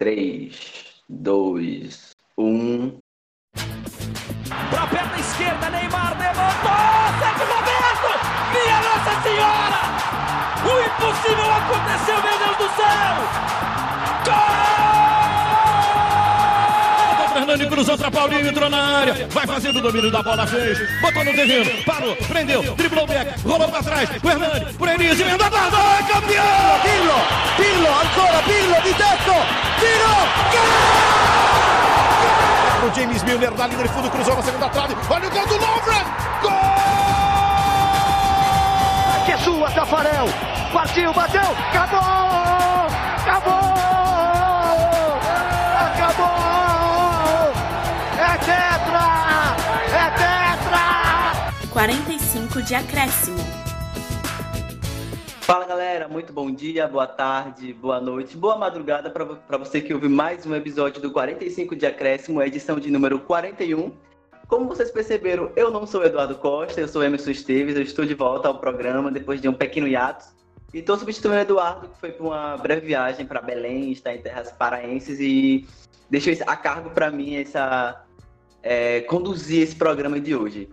3, 2, 1. Pra perna esquerda, Neymar levantou! Sérgio Roberto! Minha Nossa Senhora! O impossível aconteceu, meu Deus do céu! Gol! Fernando cruzou pra Paulinho, entrou na área, vai fazendo o domínio da bola, fez, botou no terreno, parou, prendeu, driblou o back, rolou pra trás, o Hernani, por Enis, emenda a guarda, é campeão! Pirlo, Pirlo, ancora Pirlo di tetto, tiro, Pro James Milner na linha de fundo, cruzou na segunda trave, olha o gol do Lovren, gol! Que é sua, Tafarel, partiu, bateu, acabou, acabou, 45 de acréscimo. Fala galera, muito bom dia, boa tarde, boa noite, boa madrugada para você que ouve mais um episódio do 45 de Acréscimo, edição de número 41. Como vocês perceberam, eu não sou Eduardo Costa, eu sou Emerson Esteves, eu estou de volta ao programa depois de um pequeno hiato. E estou substituindo o Eduardo, que foi para uma breve viagem para Belém, está em terras paraenses e deixou a cargo para mim essa é, conduzir esse programa de hoje.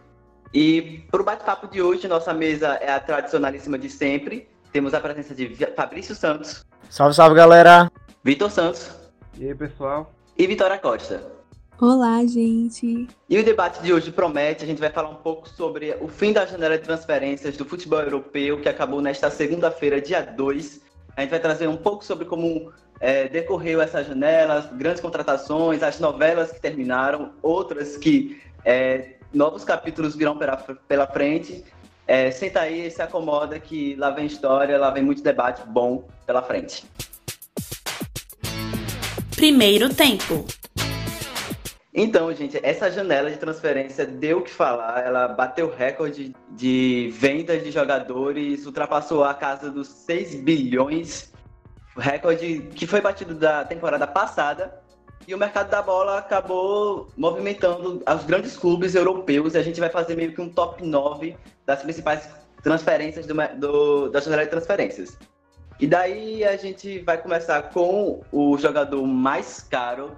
E para o bate-papo de hoje, nossa mesa é a tradicionalíssima de sempre. Temos a presença de Fabrício Santos. Salve, salve, galera! Vitor Santos. E aí, pessoal? E Vitória Costa. Olá, gente. E o debate de hoje promete, a gente vai falar um pouco sobre o fim da janela de transferências do futebol europeu, que acabou nesta segunda-feira, dia 2. A gente vai trazer um pouco sobre como é, decorreu essa janela, as grandes contratações, as novelas que terminaram, outras que é, novos capítulos virão pela, pela frente. É, senta aí, se acomoda que lá vem história, lá vem muito debate bom pela frente. Primeiro tempo. Então, gente, essa janela de transferência deu o que falar. Ela bateu recorde de vendas de jogadores, ultrapassou a casa dos 6 bilhões, recorde que foi batido da temporada passada. E o mercado da bola acabou movimentando os grandes clubes europeus. E a gente vai fazer meio que um top 9 das principais transferências do, do, da janela de transferências. E daí a gente vai começar com o jogador mais caro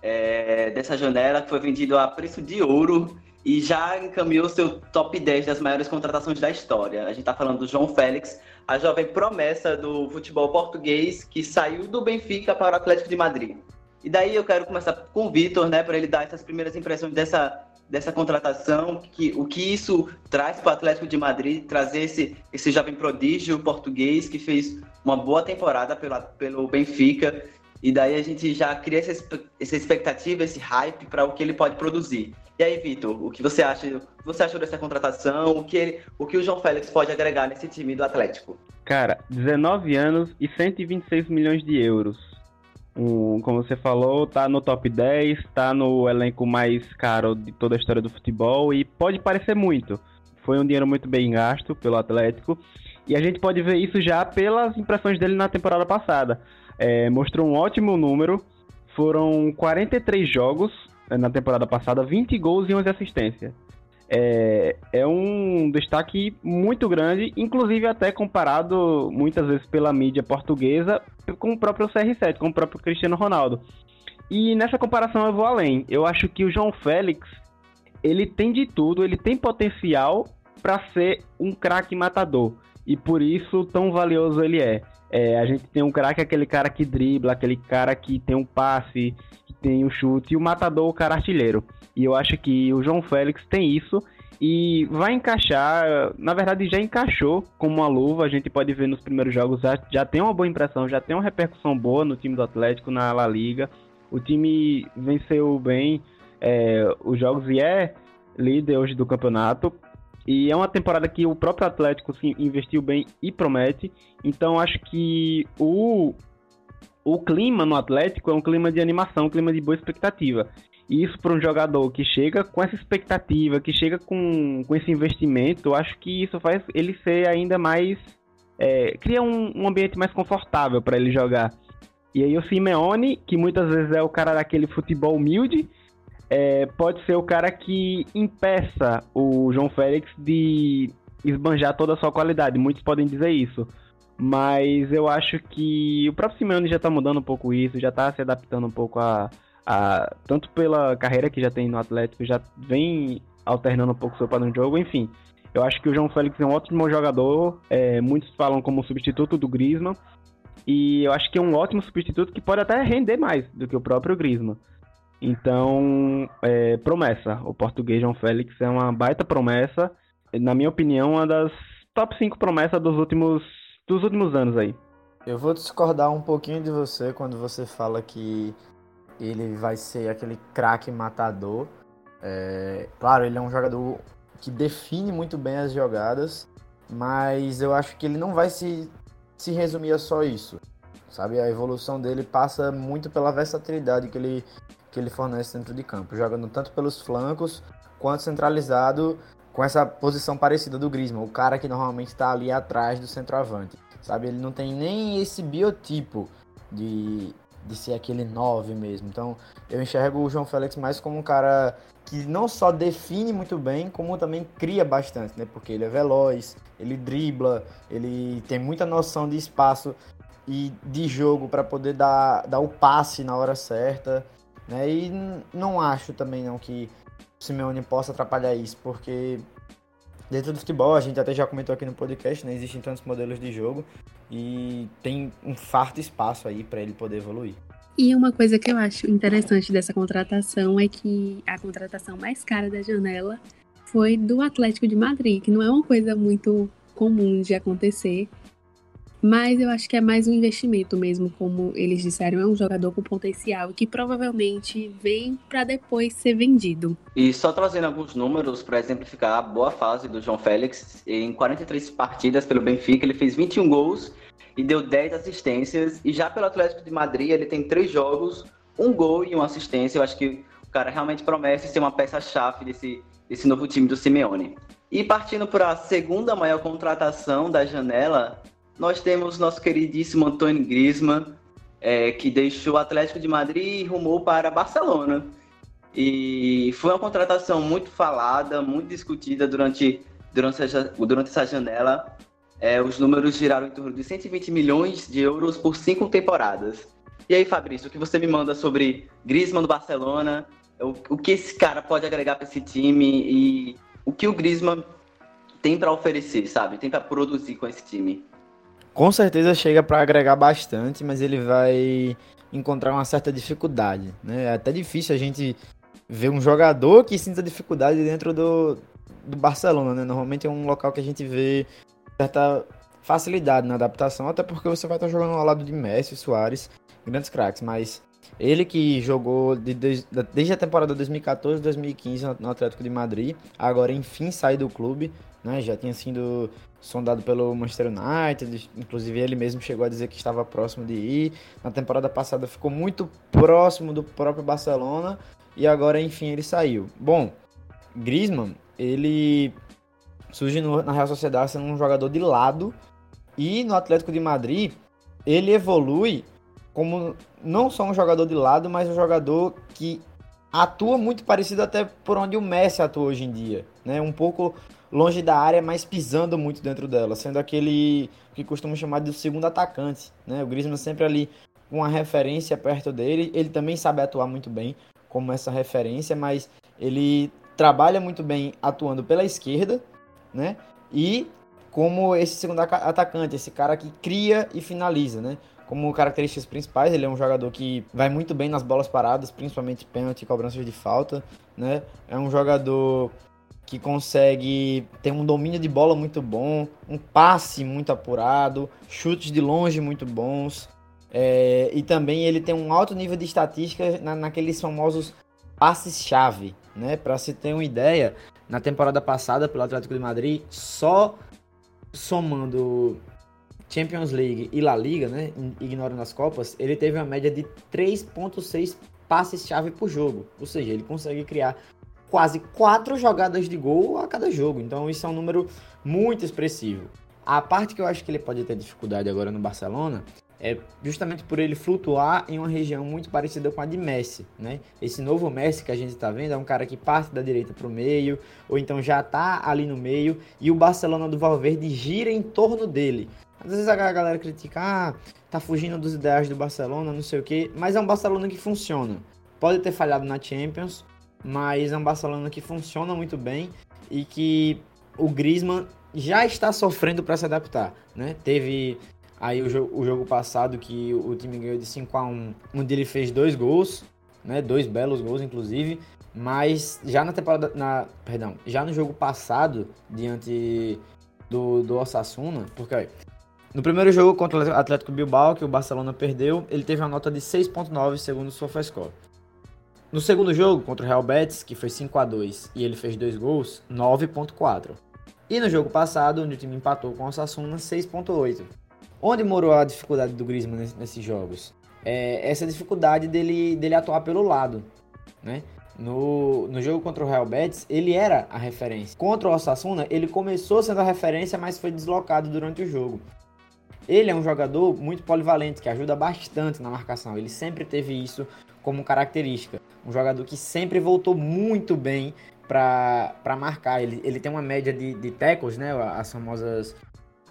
é, dessa janela, que foi vendido a preço de ouro e já encaminhou seu top 10 das maiores contratações da história. A gente está falando do João Félix, a jovem promessa do futebol português que saiu do Benfica para o Atlético de Madrid. E daí eu quero começar com o Vitor, né, para ele dar essas primeiras impressões dessa, dessa contratação, que, o que isso traz para o Atlético de Madrid, trazer esse, esse jovem prodígio português que fez uma boa temporada pela, pelo Benfica. E daí a gente já cria essa, essa expectativa, esse hype para o que ele pode produzir. E aí, Vitor, o que você acha? Você achou dessa contratação? O que, ele, o que o João Félix pode agregar nesse time do Atlético? Cara, 19 anos e 126 milhões de euros um, como você falou, tá no top 10, tá no elenco mais caro de toda a história do futebol e pode parecer muito. Foi um dinheiro muito bem gasto pelo Atlético e a gente pode ver isso já pelas impressões dele na temporada passada. É, mostrou um ótimo número, foram 43 jogos é, na temporada passada, 20 gols e 11 assistências. É, é, um destaque muito grande, inclusive até comparado muitas vezes pela mídia portuguesa com o próprio CR7, com o próprio Cristiano Ronaldo. E nessa comparação eu vou além. Eu acho que o João Félix ele tem de tudo, ele tem potencial para ser um craque matador e por isso tão valioso ele é. é a gente tem um craque, aquele cara que dribla, aquele cara que tem um passe, tem um chute, e o matador, o cara artilheiro. E eu acho que o João Félix tem isso e vai encaixar, na verdade já encaixou como uma luva, a gente pode ver nos primeiros jogos, já, já tem uma boa impressão, já tem uma repercussão boa no time do Atlético na La Liga. O time venceu bem é, os jogos e é líder hoje do campeonato. E é uma temporada que o próprio Atlético sim, investiu bem e promete. Então acho que o, o clima no Atlético é um clima de animação, um clima de boa expectativa. E isso para um jogador que chega com essa expectativa, que chega com, com esse investimento, eu acho que isso faz ele ser ainda mais. É, cria um, um ambiente mais confortável para ele jogar. E aí o Simeone, que muitas vezes é o cara daquele futebol humilde, é, pode ser o cara que impeça o João Félix de esbanjar toda a sua qualidade. Muitos podem dizer isso. Mas eu acho que o próprio Simeone já está mudando um pouco isso, já está se adaptando um pouco a, a, Tanto pela carreira que já tem no Atlético, já vem alternando um pouco o seu padrão de jogo, enfim. Eu acho que o João Félix é um ótimo jogador, é, muitos falam como substituto do Griezmann, e eu acho que é um ótimo substituto que pode até render mais do que o próprio Griezmann. Então, é, promessa. O português João Félix é uma baita promessa. Na minha opinião, uma das top 5 promessas dos últimos, dos últimos anos aí. Eu vou discordar um pouquinho de você quando você fala que ele vai ser aquele craque matador. É, claro, ele é um jogador que define muito bem as jogadas, mas eu acho que ele não vai se, se resumir a só isso. Sabe, a evolução dele passa muito pela versatilidade que ele que ele fornece dentro de campo, jogando tanto pelos flancos quanto centralizado com essa posição parecida do Griezmann, o cara que normalmente está ali atrás do centroavante. Sabe, ele não tem nem esse biotipo de, de ser aquele 9 mesmo. Então, eu enxergo o João Félix mais como um cara que não só define muito bem, como também cria bastante, né? Porque ele é veloz, ele dribla, ele tem muita noção de espaço e de jogo para poder dar, dar o passe na hora certa. Né? E não acho também não que Simeone possa atrapalhar isso, porque dentro do futebol, a gente até já comentou aqui no podcast, né? Existem tantos modelos de jogo e tem um farto espaço aí para ele poder evoluir. E uma coisa que eu acho interessante dessa contratação é que a contratação mais cara da janela foi do Atlético de Madrid, que não é uma coisa muito comum de acontecer. Mas eu acho que é mais um investimento mesmo, como eles disseram, é um jogador com potencial que provavelmente vem para depois ser vendido. E só trazendo alguns números para exemplificar a boa fase do João Félix, em 43 partidas pelo Benfica, ele fez 21 gols e deu 10 assistências. E já pelo Atlético de Madrid, ele tem três jogos, um gol e uma assistência. Eu acho que o cara realmente promete ser uma peça-chave desse, desse novo time do Simeone. E partindo para a segunda maior contratação da janela, nós temos nosso queridíssimo Antônio Griezmann, é, que deixou o Atlético de Madrid e rumou para Barcelona. E foi uma contratação muito falada, muito discutida durante, durante, essa, durante essa janela. É, os números giraram em torno de 120 milhões de euros por cinco temporadas. E aí, Fabrício, o que você me manda sobre Griezmann do Barcelona? O, o que esse cara pode agregar para esse time e o que o Griezmann tem para oferecer, sabe? Tem para produzir com esse time? Com certeza chega para agregar bastante, mas ele vai encontrar uma certa dificuldade. Né? É até difícil a gente ver um jogador que sinta dificuldade dentro do, do Barcelona. Né? Normalmente é um local que a gente vê certa facilidade na adaptação, até porque você vai estar jogando ao lado de Messi, Soares, grandes craques, mas ele que jogou de, de, desde a temporada 2014 2015 no Atlético de Madrid, agora enfim sai do clube, né? Já tinha sido sondado pelo Manchester United, inclusive ele mesmo chegou a dizer que estava próximo de ir. Na temporada passada ficou muito próximo do próprio Barcelona e agora enfim ele saiu. Bom, Griezmann, ele surge no, na Real Sociedade sendo um jogador de lado e no Atlético de Madrid ele evolui como não só um jogador de lado, mas um jogador que atua muito parecido até por onde o Messi atua hoje em dia, né? Um pouco longe da área, mas pisando muito dentro dela, sendo aquele que costumam chamar de segundo atacante, né? O Griezmann sempre ali com uma referência perto dele, ele também sabe atuar muito bem como essa referência, mas ele trabalha muito bem atuando pela esquerda, né? E como esse segundo atacante, esse cara que cria e finaliza, né? Como características principais, ele é um jogador que vai muito bem nas bolas paradas, principalmente pênalti e cobranças de falta, né? É um jogador que consegue ter um domínio de bola muito bom, um passe muito apurado, chutes de longe muito bons. É, e também ele tem um alto nível de estatística na, naqueles famosos passes-chave. Né? Para se ter uma ideia, na temporada passada pelo Atlético de Madrid, só somando Champions League e La Liga, né, ignorando as Copas, ele teve uma média de 3.6 passes-chave por jogo. Ou seja, ele consegue criar quase quatro jogadas de gol a cada jogo. Então isso é um número muito expressivo. A parte que eu acho que ele pode ter dificuldade agora no Barcelona é justamente por ele flutuar em uma região muito parecida com a de Messi, né? Esse novo Messi que a gente está vendo é um cara que parte da direita para o meio, ou então já está ali no meio, e o Barcelona do Valverde gira em torno dele. Às vezes a galera critica, ah, tá fugindo dos ideais do Barcelona, não sei o quê, mas é um Barcelona que funciona. Pode ter falhado na Champions, mas é um Barcelona que funciona muito bem e que o Griezmann já está sofrendo para se adaptar, né? Teve aí o jogo, o jogo, passado que o time ganhou de 5 a 1, onde ele fez dois gols, né? Dois belos gols inclusive, mas já na temporada na, perdão, já no jogo passado diante do do Osasuna, porque no primeiro jogo contra o Atlético Bilbao, que o Barcelona perdeu, ele teve uma nota de 6.9 segundo o SofaScore. No segundo jogo, contra o Real Betis, que foi 5 a 2 e ele fez dois gols, 9.4. E no jogo passado, onde o time empatou com o Osasuna, 6.8. Onde morou a dificuldade do Griezmann nesses jogos? É essa dificuldade dele, dele atuar pelo lado, né? No, no jogo contra o Real Betis, ele era a referência. Contra o Osasuna, ele começou sendo a referência, mas foi deslocado durante o jogo. Ele é um jogador muito polivalente, que ajuda bastante na marcação. Ele sempre teve isso como característica. Um jogador que sempre voltou muito bem para marcar. Ele, ele tem uma média de, de tackles, né? As famosas.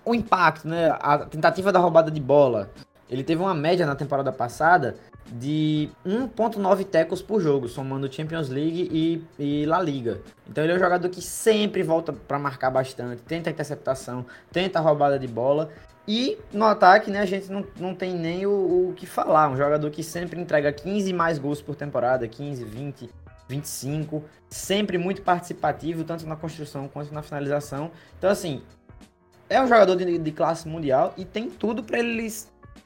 O impacto, né? A tentativa da roubada de bola. Ele teve uma média na temporada passada de 1.9 tackles por jogo, somando Champions League e, e La Liga. Então ele é um jogador que sempre volta para marcar bastante, tenta interceptação, tenta roubada de bola e no ataque, né, a gente não, não tem nem o, o que falar. Um jogador que sempre entrega 15 mais gols por temporada, 15, 20, 25. Sempre muito participativo, tanto na construção quanto na finalização. Então, assim, é um jogador de, de classe mundial e tem tudo para ele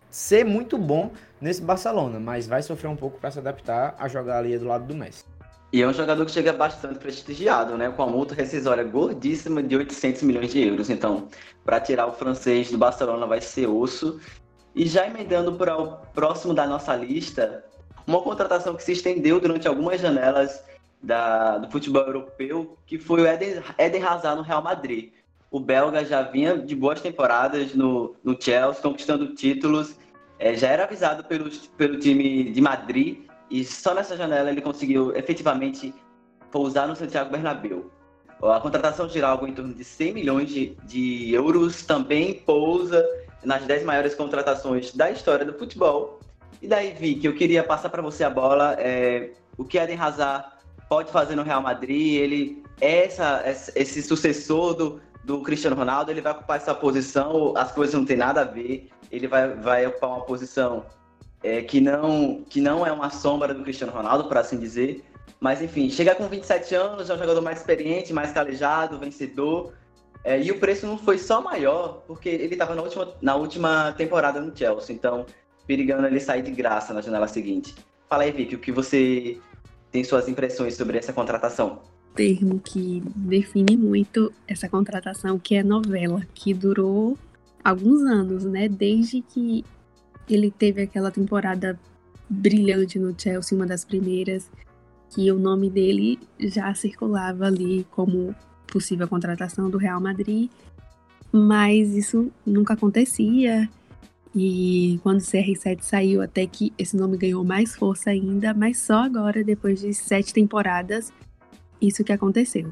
ser muito bom nesse Barcelona, mas vai sofrer um pouco para se adaptar a jogar ali do lado do Messi. E é um jogador que chega bastante prestigiado, né? Com a multa rescisória gordíssima de 800 milhões de euros. Então, para tirar o francês do Barcelona vai ser osso. E já emendando para o próximo da nossa lista, uma contratação que se estendeu durante algumas janelas da, do futebol europeu, que foi o Eden, Eden Hazard no Real Madrid. O belga já vinha de boas temporadas no, no Chelsea, conquistando títulos. É, já era avisado pelo, pelo time de Madrid e só nessa janela ele conseguiu efetivamente pousar no Santiago Bernabéu. A contratação de algo em torno de 100 milhões de, de euros também pousa nas 10 maiores contratações da história do futebol. E daí, Vicky, eu queria passar para você a bola. É, o que Eden Hazard pode fazer no Real Madrid? Ele é essa, esse sucessor do, do Cristiano Ronaldo, ele vai ocupar essa posição, as coisas não têm nada a ver. Ele vai, vai ocupar uma posição é, que, não, que não é uma sombra do Cristiano Ronaldo, por assim dizer. Mas enfim, chega com 27 anos, é um jogador mais experiente, mais calejado, vencedor. É, e o preço não foi só maior, porque ele estava na última, na última temporada no Chelsea, então perigando ele sair de graça na janela seguinte. Fala aí, Vicky, o que você tem suas impressões sobre essa contratação? Termo que define muito essa contratação, que é novela, que durou alguns anos, né? Desde que ele teve aquela temporada brilhante no Chelsea, uma das primeiras, que o nome dele já circulava ali como possível contratação do Real Madrid, mas isso nunca acontecia. E quando o CR7 saiu, até que esse nome ganhou mais força ainda, mas só agora, depois de sete temporadas, isso que aconteceu.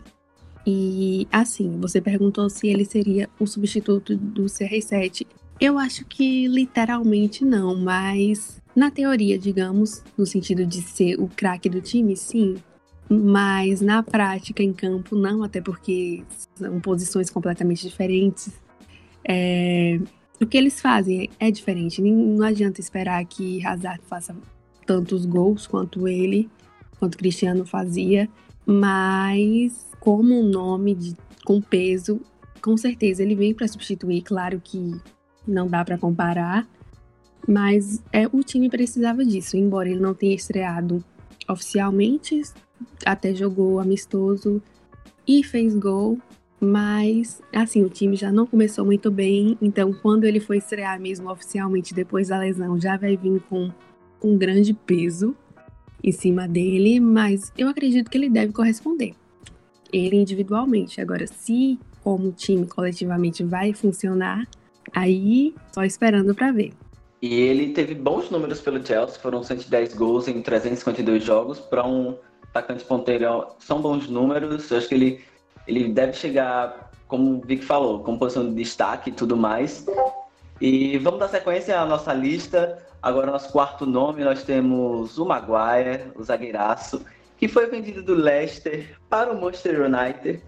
E assim, você perguntou se ele seria o substituto do CR7. Eu acho que literalmente não, mas na teoria, digamos, no sentido de ser o craque do time, sim. Mas na prática, em campo, não, até porque são posições completamente diferentes. É, o que eles fazem é diferente. Não adianta esperar que Hazard faça tantos gols quanto ele, quanto Cristiano fazia, mas como um nome de, com peso, com certeza ele vem para substituir. Claro que não dá para comparar, mas é, o time precisava disso, embora ele não tenha estreado oficialmente, até jogou amistoso e fez gol, mas assim, o time já não começou muito bem, então quando ele foi estrear mesmo oficialmente depois da lesão, já vai vir com um grande peso em cima dele, mas eu acredito que ele deve corresponder. Ele individualmente. Agora, se como time coletivamente vai funcionar, Aí, só esperando para ver. E ele teve bons números pelo Chelsea, foram 110 gols em 352 jogos. Para um atacante ponteiro, são bons números. Eu acho que ele, ele deve chegar, como o Vic falou, com posição de destaque e tudo mais. E vamos dar sequência à nossa lista. Agora, nosso quarto nome, nós temos o Maguire, o zagueiraço, que foi vendido do Leicester para o Manchester United.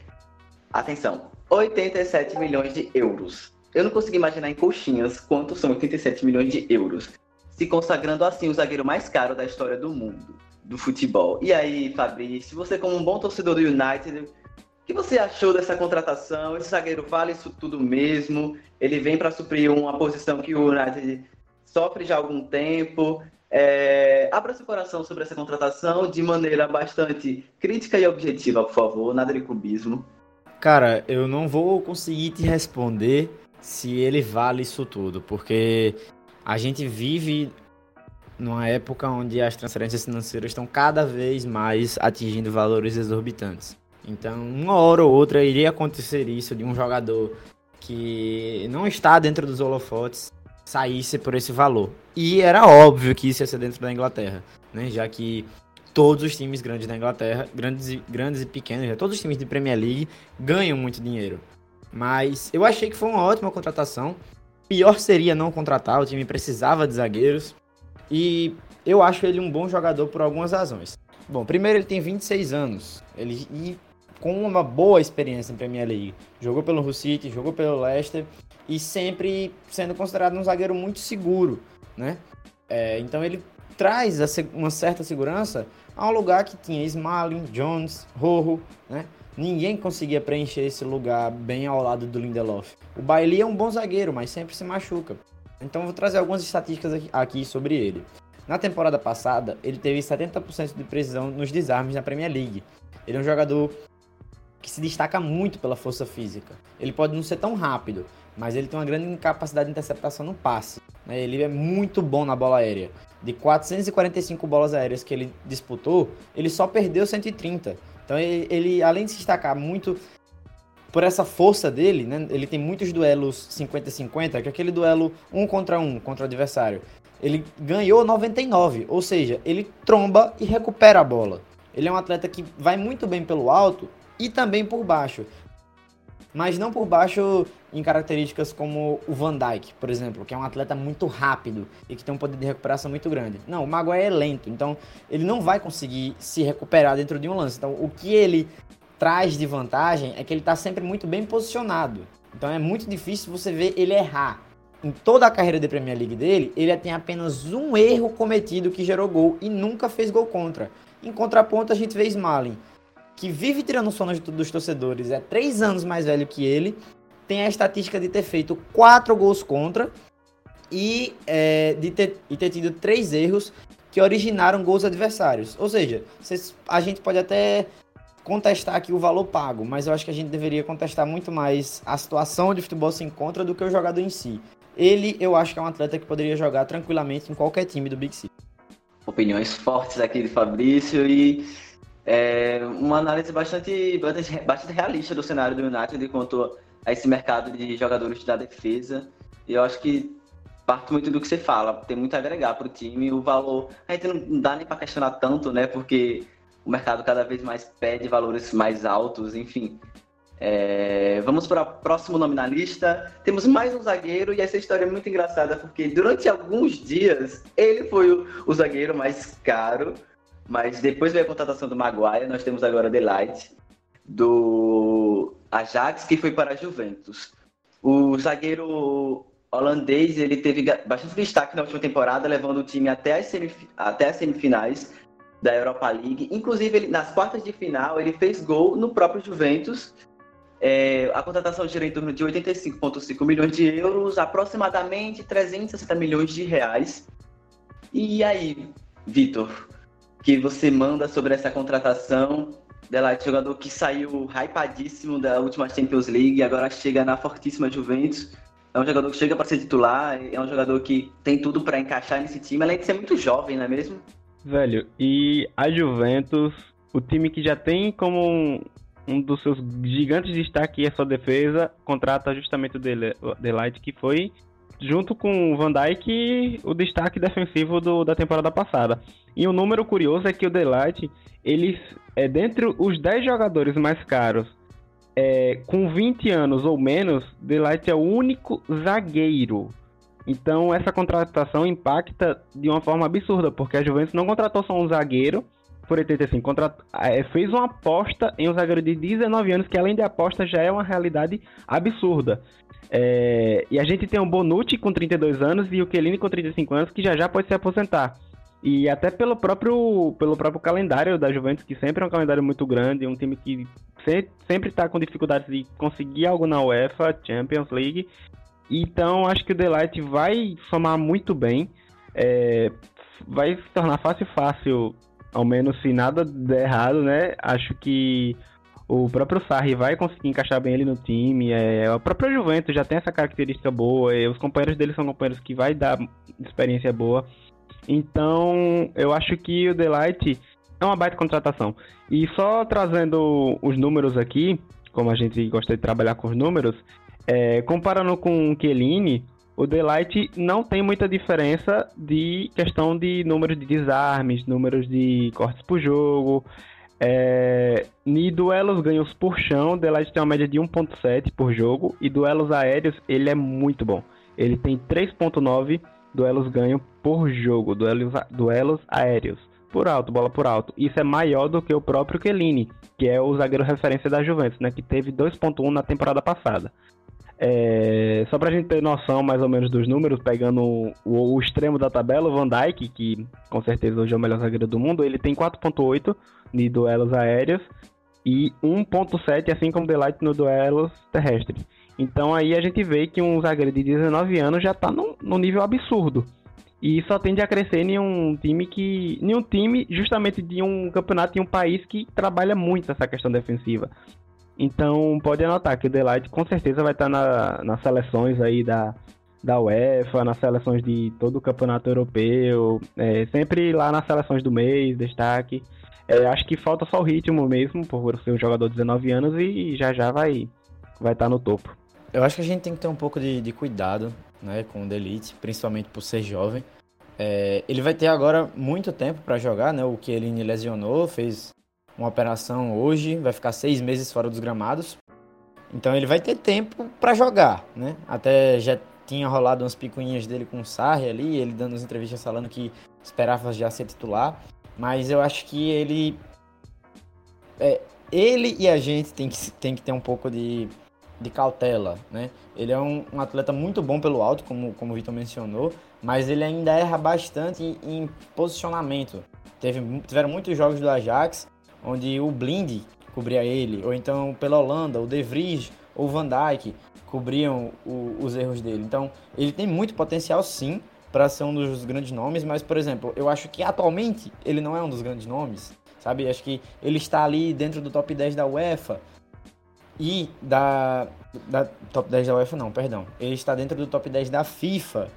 Atenção, 87 milhões de euros. Eu não consegui imaginar em coxinhas quanto são 87 milhões de euros, se consagrando assim o zagueiro mais caro da história do mundo, do futebol. E aí, Fabrício, você como um bom torcedor do United, o que você achou dessa contratação? Esse zagueiro vale isso tudo mesmo? Ele vem para suprir uma posição que o United sofre já há algum tempo. É, abra seu coração sobre essa contratação de maneira bastante crítica e objetiva, por favor, nada de cubismo. Cara, eu não vou conseguir te responder se ele vale isso tudo, porque a gente vive numa época onde as transferências financeiras estão cada vez mais atingindo valores exorbitantes. Então, uma hora ou outra iria acontecer isso de um jogador que não está dentro dos holofotes saísse por esse valor. E era óbvio que isso ia ser dentro da Inglaterra, né? Já que todos os times grandes da Inglaterra, grandes e, grandes e pequenos, já todos os times de Premier League ganham muito dinheiro. Mas eu achei que foi uma ótima contratação. Pior seria não contratar, o time precisava de zagueiros. E eu acho ele um bom jogador por algumas razões. Bom, primeiro ele tem 26 anos. Ele e com uma boa experiência em Premier League. Jogou pelo Hull City, jogou pelo Leicester e sempre sendo considerado um zagueiro muito seguro, né? É, então ele traz uma certa segurança a um lugar que tinha Smalling, Jones, Rojo, né? Ninguém conseguia preencher esse lugar bem ao lado do Lindelof. O Bailey é um bom zagueiro, mas sempre se machuca. Então vou trazer algumas estatísticas aqui sobre ele. Na temporada passada, ele teve 70% de precisão nos desarmes na Premier League. Ele é um jogador que se destaca muito pela força física. Ele pode não ser tão rápido, mas ele tem uma grande capacidade de interceptação no passe. Né? Ele é muito bom na bola aérea. De 445 bolas aéreas que ele disputou, ele só perdeu 130. Então ele, ele além de se destacar muito por essa força dele, né? Ele tem muitos duelos 50-50, que é aquele duelo um contra um contra o adversário. Ele ganhou 99, ou seja, ele tromba e recupera a bola. Ele é um atleta que vai muito bem pelo alto e também por baixo. Mas não por baixo em características como o Van Dijk, por exemplo, que é um atleta muito rápido e que tem um poder de recuperação muito grande. Não, o Maguire é lento, então ele não vai conseguir se recuperar dentro de um lance. Então, o que ele traz de vantagem é que ele está sempre muito bem posicionado. Então, é muito difícil você ver ele errar. Em toda a carreira de Premier League dele, ele tem apenas um erro cometido que gerou gol e nunca fez gol contra. Em contraponto, a gente vê Smalling, que vive tirando sono dos torcedores, é três anos mais velho que ele, tem a estatística de ter feito quatro gols contra e, é, de ter, e ter tido três erros que originaram gols adversários. Ou seja, a gente pode até contestar aqui o valor pago, mas eu acho que a gente deveria contestar muito mais a situação onde o futebol se encontra do que o jogador em si. Ele, eu acho que é um atleta que poderia jogar tranquilamente em qualquer time do Big City. Opiniões fortes aqui de Fabrício e é, uma análise bastante, bastante, realista do cenário do United quanto a esse mercado de jogadores da defesa. E eu acho que parte muito do que você fala, tem muito a agregar para o time. O valor, a gente não dá nem para questionar tanto, né? Porque o mercado cada vez mais pede valores mais altos, enfim. É, vamos para o próximo nome na lista. Temos mais um zagueiro e essa história é muito engraçada porque durante alguns dias ele foi o, o zagueiro mais caro mas depois veio a contratação do Maguire, nós temos agora Delight, do Ajax, que foi para a Juventus. O zagueiro holandês, ele teve bastante destaque na última temporada, levando o time até as, semif até as semifinais da Europa League. Inclusive, ele, nas quartas de final, ele fez gol no próprio Juventus. É, a contratação gira em torno de 85,5 milhões de euros, aproximadamente 360 milhões de reais. E aí, Vitor, que você manda sobre essa contratação dela, jogador que saiu hypadíssimo da última Champions League agora chega na fortíssima Juventus. É um jogador que chega para ser titular, é um jogador que tem tudo para encaixar nesse time, além de ser muito jovem, não é mesmo? Velho, e a Juventus, o time que já tem como um, um dos seus gigantes destaques é sua defesa, contrata justamente o Delight, que foi junto com o Van Dijk, o destaque defensivo do, da temporada passada. E um número curioso é que o Delight, eles, é, dentre os 10 jogadores mais caros, é, com 20 anos ou menos, Delight é o único zagueiro Então essa contratação impacta de uma forma absurda, porque a Juventus não contratou só um zagueiro por 85, contrat... É, fez uma aposta em um zagueiro de 19 anos, que além de aposta já é uma realidade absurda. É... E a gente tem o Bonucci com 32 anos e o Chiellini com 35 anos, que já já pode se aposentar. E até pelo próprio, pelo próprio calendário da Juventus, que sempre é um calendário muito grande, um time que sempre está com dificuldades de conseguir algo na UEFA, Champions League. Então acho que o Delight vai somar muito bem. É, vai se tornar fácil fácil, ao menos se nada der errado, né? Acho que o próprio Sarri vai conseguir encaixar bem ele no time. É, a própria Juventus já tem essa característica boa. os companheiros dele são companheiros que vai dar experiência boa. Então, eu acho que o Delight é uma baita contratação. E só trazendo os números aqui, como a gente gosta de trabalhar com os números, é, comparando com o Chiellini, o Delight não tem muita diferença de questão de números de desarmes, números de cortes por jogo. É, e duelos ganhos por chão, o Delight tem uma média de 1.7 por jogo. E duelos aéreos, ele é muito bom. Ele tem 3.9 duelos ganho por jogo, duelos, duelos aéreos, por alto, bola por alto. Isso é maior do que o próprio Kellini, que é o zagueiro referência da Juventus, né, que teve 2.1 na temporada passada. É, só pra gente ter noção mais ou menos dos números, pegando o, o, extremo da tabela, o Van Dijk, que com certeza hoje é o melhor zagueiro do mundo, ele tem 4.8 de duelos aéreos e 1.7, assim como Delight no duelos terrestres. Então aí a gente vê que um zagueiro de 19 anos já está num, num nível absurdo. E só tende a crescer em um time que. Em um time, justamente de um campeonato em um país que trabalha muito essa questão defensiva. Então pode anotar que o Delight com certeza vai estar na, nas seleções aí da, da UEFA, nas seleções de todo o campeonato europeu, é, sempre lá nas seleções do mês, destaque. É, acho que falta só o ritmo mesmo, por ser um jogador de 19 anos e já já vai vai estar no topo. Eu acho que a gente tem que ter um pouco de, de cuidado né, com o Delete, principalmente por ser jovem. É, ele vai ter agora muito tempo para jogar, né? O que ele lesionou, fez uma operação hoje, vai ficar seis meses fora dos gramados. Então ele vai ter tempo para jogar, né? Até já tinha rolado umas picuinhas dele com o Sarri ali, ele dando as entrevistas falando que esperava já ser titular. Mas eu acho que ele. É, ele e a gente tem que, tem que ter um pouco de de cautela, né? Ele é um, um, atleta muito bom pelo alto, como, como o Vitor mencionou, mas ele ainda erra bastante em, em posicionamento. Teve, tiveram muitos jogos do Ajax onde o Blind cobria ele, ou então pela Holanda, o De Vries ou o Van Dijk cobriam o, os erros dele. Então, ele tem muito potencial sim para ser um dos grandes nomes, mas por exemplo, eu acho que atualmente ele não é um dos grandes nomes, sabe? Acho que ele está ali dentro do top 10 da UEFA, e da, da top 10 da UEFA, não, perdão. Ele está dentro do top 10 da FIFA.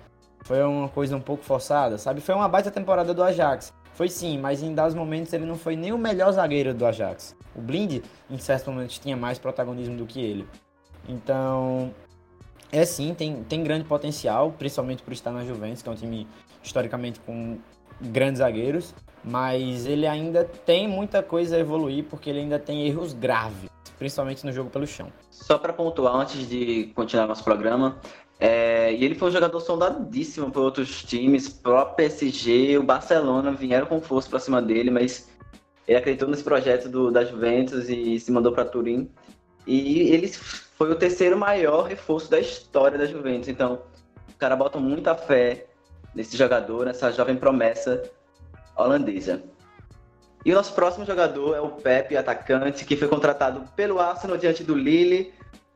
Foi uma coisa um pouco forçada, sabe? Foi uma baita temporada do Ajax. Foi sim, mas em dados momentos ele não foi nem o melhor zagueiro do Ajax. O Blind, em certos momentos, tinha mais protagonismo do que ele. Então, é sim, tem, tem grande potencial, principalmente por estar na Juventus, que é um time historicamente com grandes zagueiros. Mas ele ainda tem muita coisa a evoluir, porque ele ainda tem erros graves principalmente no jogo pelo chão. Só para pontuar antes de continuar nosso programa, é, e ele foi um jogador soldadíssimo por outros times, próprio PSG, o Barcelona vieram com força para cima dele, mas ele acreditou nesse projeto do, da Juventus e se mandou para Turim. E ele foi o terceiro maior reforço da história da Juventus. Então, o cara bota muita fé nesse jogador, nessa jovem promessa holandesa. E o nosso próximo jogador é o Pepe, atacante, que foi contratado pelo Arsenal diante do Lille,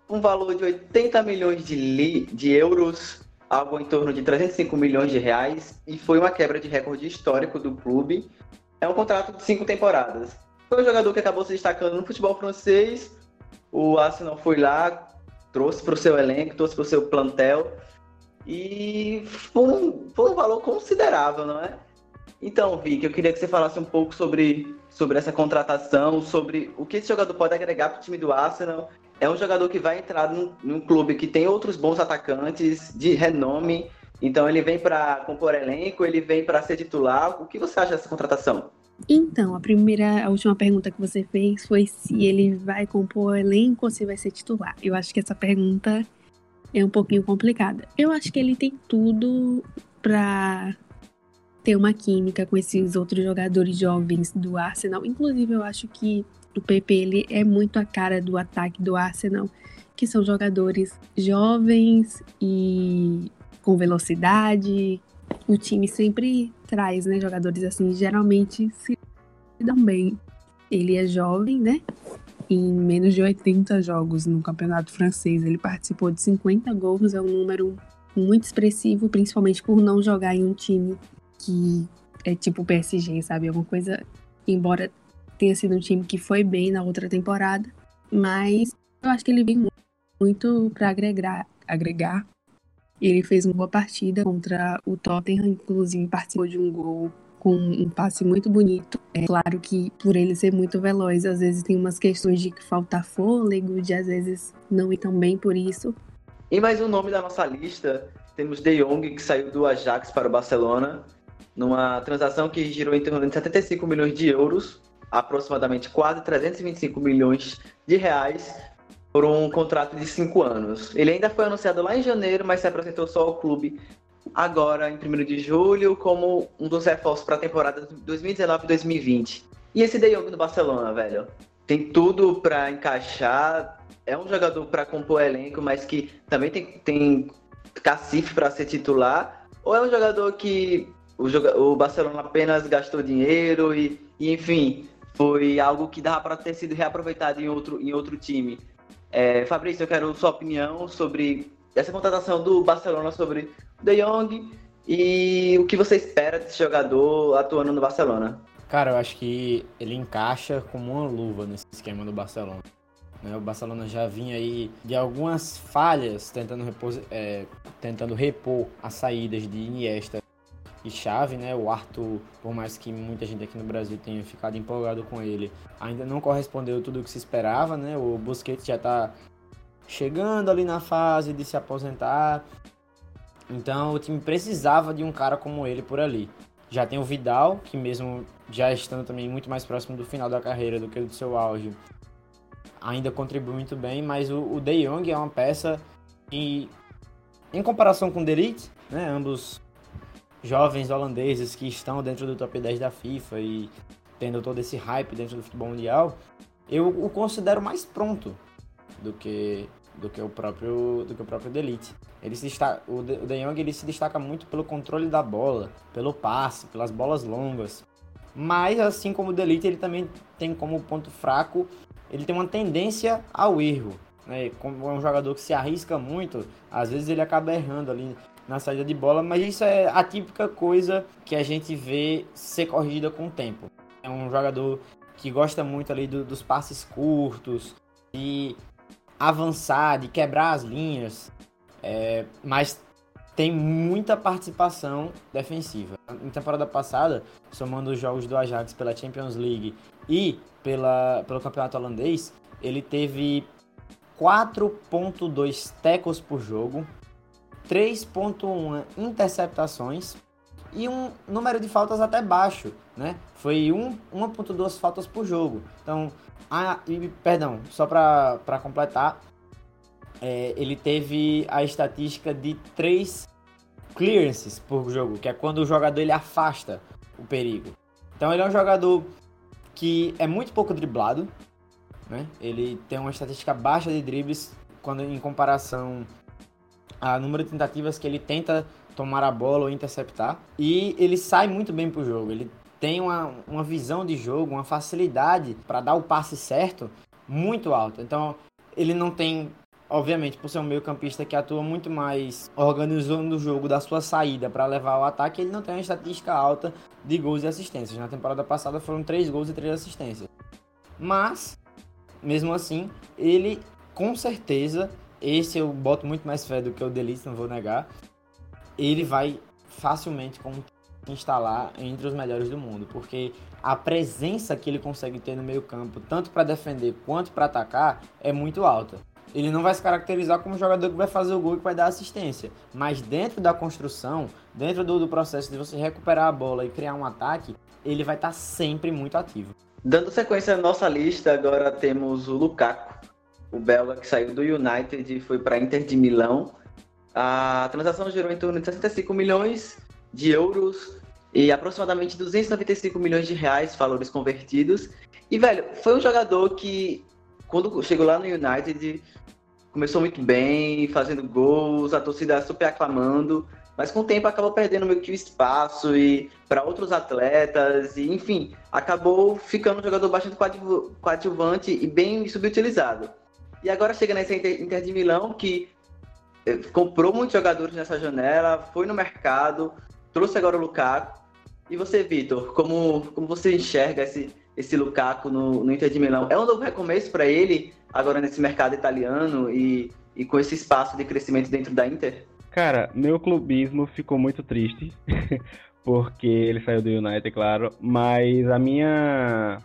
um valor de 80 milhões de, li, de euros, algo em torno de 305 milhões de reais, e foi uma quebra de recorde histórico do clube. É um contrato de cinco temporadas. Foi um jogador que acabou se destacando no futebol francês. O Arsenal foi lá, trouxe para o seu elenco, trouxe para o seu plantel, e foi um, foi um valor considerável, não é? Então, Vic, eu queria que você falasse um pouco sobre, sobre essa contratação, sobre o que esse jogador pode agregar para o time do Arsenal. É um jogador que vai entrar num, num clube que tem outros bons atacantes de renome. Então, ele vem para compor elenco, ele vem para ser titular. O que você acha dessa contratação? Então, a primeira, a última pergunta que você fez foi se ele vai compor elenco ou se vai ser titular. Eu acho que essa pergunta é um pouquinho complicada. Eu acho que ele tem tudo para ter uma química com esses outros jogadores jovens do Arsenal. Inclusive, eu acho que o PP ele é muito a cara do ataque do Arsenal, que são jogadores jovens e com velocidade. O time sempre traz, né, jogadores assim, geralmente se dão bem. Ele é jovem, né? Em menos de 80 jogos no campeonato francês, ele participou de 50 gols, é um número muito expressivo, principalmente por não jogar em um time que é tipo PSG, sabe? Alguma coisa, embora tenha sido um time que foi bem na outra temporada, mas eu acho que ele vem muito para agregar, agregar. Ele fez uma boa partida contra o Tottenham, inclusive participou de um gol com um passe muito bonito. É claro que por ele ser muito veloz, às vezes tem umas questões de que falta fôlego, de às vezes não ir tão bem por isso. E mais um nome da nossa lista, temos De Jong, que saiu do Ajax para o Barcelona, numa transação que girou em torno de 75 milhões de euros, aproximadamente quase 325 milhões de reais, por um contrato de cinco anos. Ele ainda foi anunciado lá em janeiro, mas se apresentou só ao clube agora, em 1 de julho, como um dos reforços para a temporada 2019-2020. E esse De Jong do Barcelona, velho? Tem tudo para encaixar. É um jogador para compor elenco, mas que também tem, tem cacife para ser titular. Ou é um jogador que o, o Barcelona apenas gastou dinheiro e, e, enfim, foi algo que dava para ter sido reaproveitado em outro, em outro time. É, Fabrício, eu quero sua opinião sobre essa contratação do Barcelona sobre De Jong e o que você espera desse jogador atuando no Barcelona. Cara, eu acho que ele encaixa como uma luva nesse esquema do Barcelona. Né? O Barcelona já vinha aí de algumas falhas tentando, é, tentando repor as saídas de Iniesta e chave, né? O Arthur, por mais que muita gente aqui no Brasil tenha ficado empolgado com ele, ainda não correspondeu tudo o que se esperava, né? O Busquets já está chegando ali na fase de se aposentar. Então o time precisava de um cara como ele por ali. Já tem o Vidal, que mesmo já estando também muito mais próximo do final da carreira do que do seu auge, ainda contribui muito bem, mas o, De Jong é uma peça que, em comparação com o Delite, né, ambos jovens holandeses que estão dentro do top 10 da FIFA e tendo todo esse hype dentro do futebol mundial, eu o considero mais pronto do que do que o próprio do que o próprio Delite. Ele se está, o De, o De Jong ele se destaca muito pelo controle da bola, pelo passe, pelas bolas longas. Mas assim como o Delite, ele também tem como ponto fraco, ele tem uma tendência ao erro. Né? Como é um jogador que se arrisca muito, às vezes ele acaba errando ali na saída de bola, mas isso é a típica coisa que a gente vê ser corrigida com o tempo. É um jogador que gosta muito ali do, dos passes curtos, de avançar, de quebrar as linhas, é, mas tem muita participação defensiva. Na temporada passada, somando os jogos do Ajax pela Champions League e pela, pelo campeonato holandês, ele teve 4.2 tecos por jogo, 3.1 interceptações e um número de faltas até baixo, né? Foi 1.2 faltas por jogo. Então, a, e, perdão, só para completar, é, ele teve a estatística de 3 clearances por jogo, que é quando o jogador ele afasta o perigo. Então ele é um jogador que é muito pouco driblado, né? Ele tem uma estatística baixa de dribles quando em comparação a número de tentativas que ele tenta tomar a bola ou interceptar. E ele sai muito bem pro jogo. Ele tem uma, uma visão de jogo, uma facilidade para dar o passe certo muito alta. Então, ele não tem, obviamente, por ser um meio-campista que atua muito mais organizando o jogo da sua saída para levar o ataque, ele não tem uma estatística alta de gols e assistências. Na temporada passada foram 3 gols e 3 assistências. Mas, mesmo assim, ele com certeza esse eu boto muito mais fé do que o Delite, não vou negar. Ele vai facilmente instalar entre os melhores do mundo, porque a presença que ele consegue ter no meio-campo, tanto para defender quanto para atacar, é muito alta. Ele não vai se caracterizar como jogador que vai fazer o gol e que vai dar assistência, mas dentro da construção, dentro do, do processo de você recuperar a bola e criar um ataque, ele vai estar tá sempre muito ativo. Dando sequência à nossa lista, agora temos o Lukaku o belga que saiu do United e foi para Inter de Milão. A transação gerou em torno de 65 milhões de euros e aproximadamente 295 milhões de reais, valores convertidos. E, velho, foi um jogador que, quando chegou lá no United, começou muito bem, fazendo gols, a torcida super aclamando, mas com o tempo acabou perdendo meio que o espaço e para outros atletas, e enfim, acabou ficando um jogador bastante coadjuvante e bem subutilizado. E agora chega nessa Inter de Milão que eh, comprou muitos jogadores nessa janela, foi no mercado, trouxe agora o Lukaku. E você, Vitor, como, como você enxerga esse, esse Lukaku no, no Inter de Milão? É um novo recomeço para ele agora nesse mercado italiano e, e com esse espaço de crescimento dentro da Inter? Cara, meu clubismo ficou muito triste, porque ele saiu do United, claro, mas a minha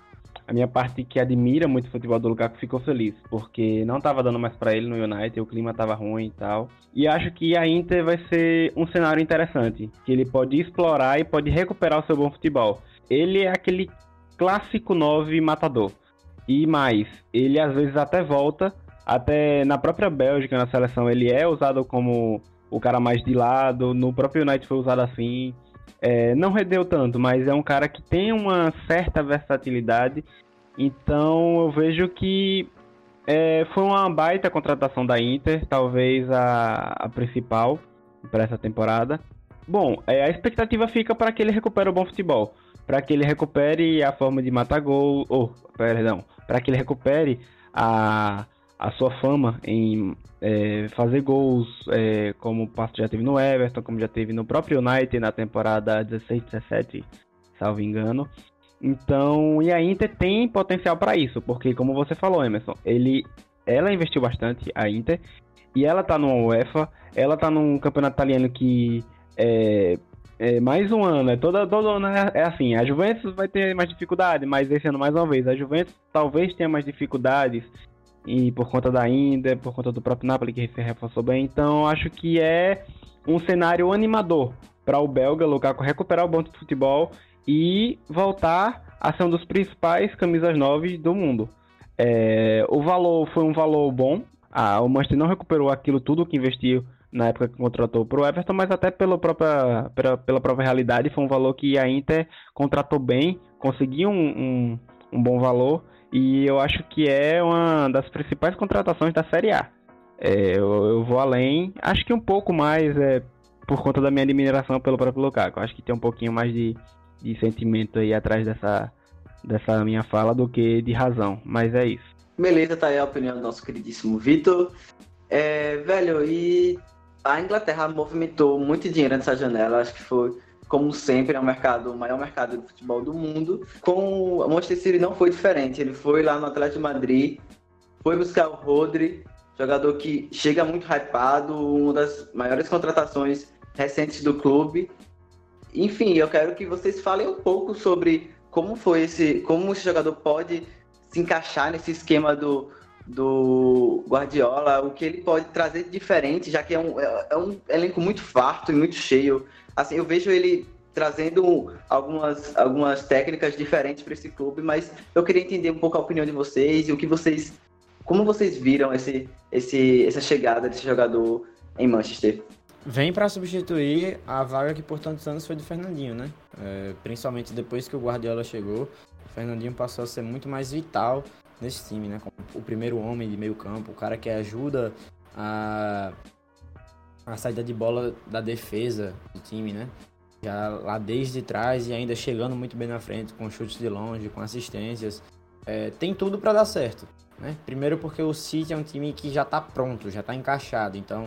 a minha parte que admira muito o futebol do Lukaku ficou feliz, porque não estava dando mais para ele no United, o clima estava ruim e tal. E acho que a Inter vai ser um cenário interessante, que ele pode explorar e pode recuperar o seu bom futebol. Ele é aquele clássico 9 matador. E mais, ele às vezes até volta, até na própria Bélgica, na seleção, ele é usado como o cara mais de lado, no próprio United foi usado assim. É, não rendeu tanto, mas é um cara que tem uma certa versatilidade. Então eu vejo que é, foi uma baita contratação da Inter, talvez a, a principal para essa temporada. Bom, é, a expectativa fica para que ele recupere o bom futebol, para que ele recupere a forma de matar gol, ou, perdão, para que ele recupere a, a sua fama em é, fazer gols, é, como o já teve no Everton, como já teve no próprio United na temporada 16-17, salvo engano. Então, e a Inter tem potencial para isso, porque como você falou, Emerson, ele, ela investiu bastante, a Inter, e ela tá no UEFA, ela tá num campeonato italiano que é, é, mais um ano, é toda, todo ano é, é, assim, a Juventus vai ter mais dificuldade, mas esse ano mais uma vez, a Juventus talvez tenha mais dificuldades e por conta da Inter, por conta do próprio Napoli que se reforçou bem, então acho que é um cenário animador para o belga Lukaku recuperar o bom de futebol e voltar a ser um dos principais camisas 9 do mundo. É, o valor foi um valor bom, ah, o Manchester não recuperou aquilo tudo que investiu na época que contratou para o Everton, mas até pela própria, pela, pela própria realidade foi um valor que a Inter contratou bem, conseguiu um, um, um bom valor e eu acho que é uma das principais contratações da Série A. É, eu, eu, vou além, acho que um pouco mais é, por conta da minha admiração pelo próprio Lukaku. Acho que tem um pouquinho mais de, de sentimento aí atrás dessa, dessa minha fala do que de razão, mas é isso. Beleza, tá aí a opinião do nosso queridíssimo Vitor. É, velho, e a Inglaterra movimentou muito dinheiro nessa janela, acho que foi, como sempre, é o mercado, o maior mercado de futebol do mundo. Com o Manchester City não foi diferente, ele foi lá no Atlético de Madrid, foi buscar o Rodri, jogador que chega muito hypado, uma das maiores contratações recentes do clube. Enfim, eu quero que vocês falem um pouco sobre como foi esse, como esse jogador pode se encaixar nesse esquema do, do Guardiola, o que ele pode trazer de diferente, já que é um, é, é um elenco muito farto e muito cheio. Assim, eu vejo ele trazendo algumas, algumas técnicas diferentes para esse clube, mas eu queria entender um pouco a opinião de vocês e o que vocês, como vocês viram esse, esse, essa chegada desse jogador em Manchester. Vem para substituir a vaga que por tantos anos foi do Fernandinho, né? É, principalmente depois que o Guardiola chegou, o Fernandinho passou a ser muito mais vital nesse time, né? Como o primeiro homem de meio campo, o cara que ajuda a, a saída de bola da defesa do time, né? Já lá desde trás e ainda chegando muito bem na frente, com chutes de longe, com assistências. É, tem tudo para dar certo. Né? Primeiro porque o City é um time que já está pronto, já está encaixado. Então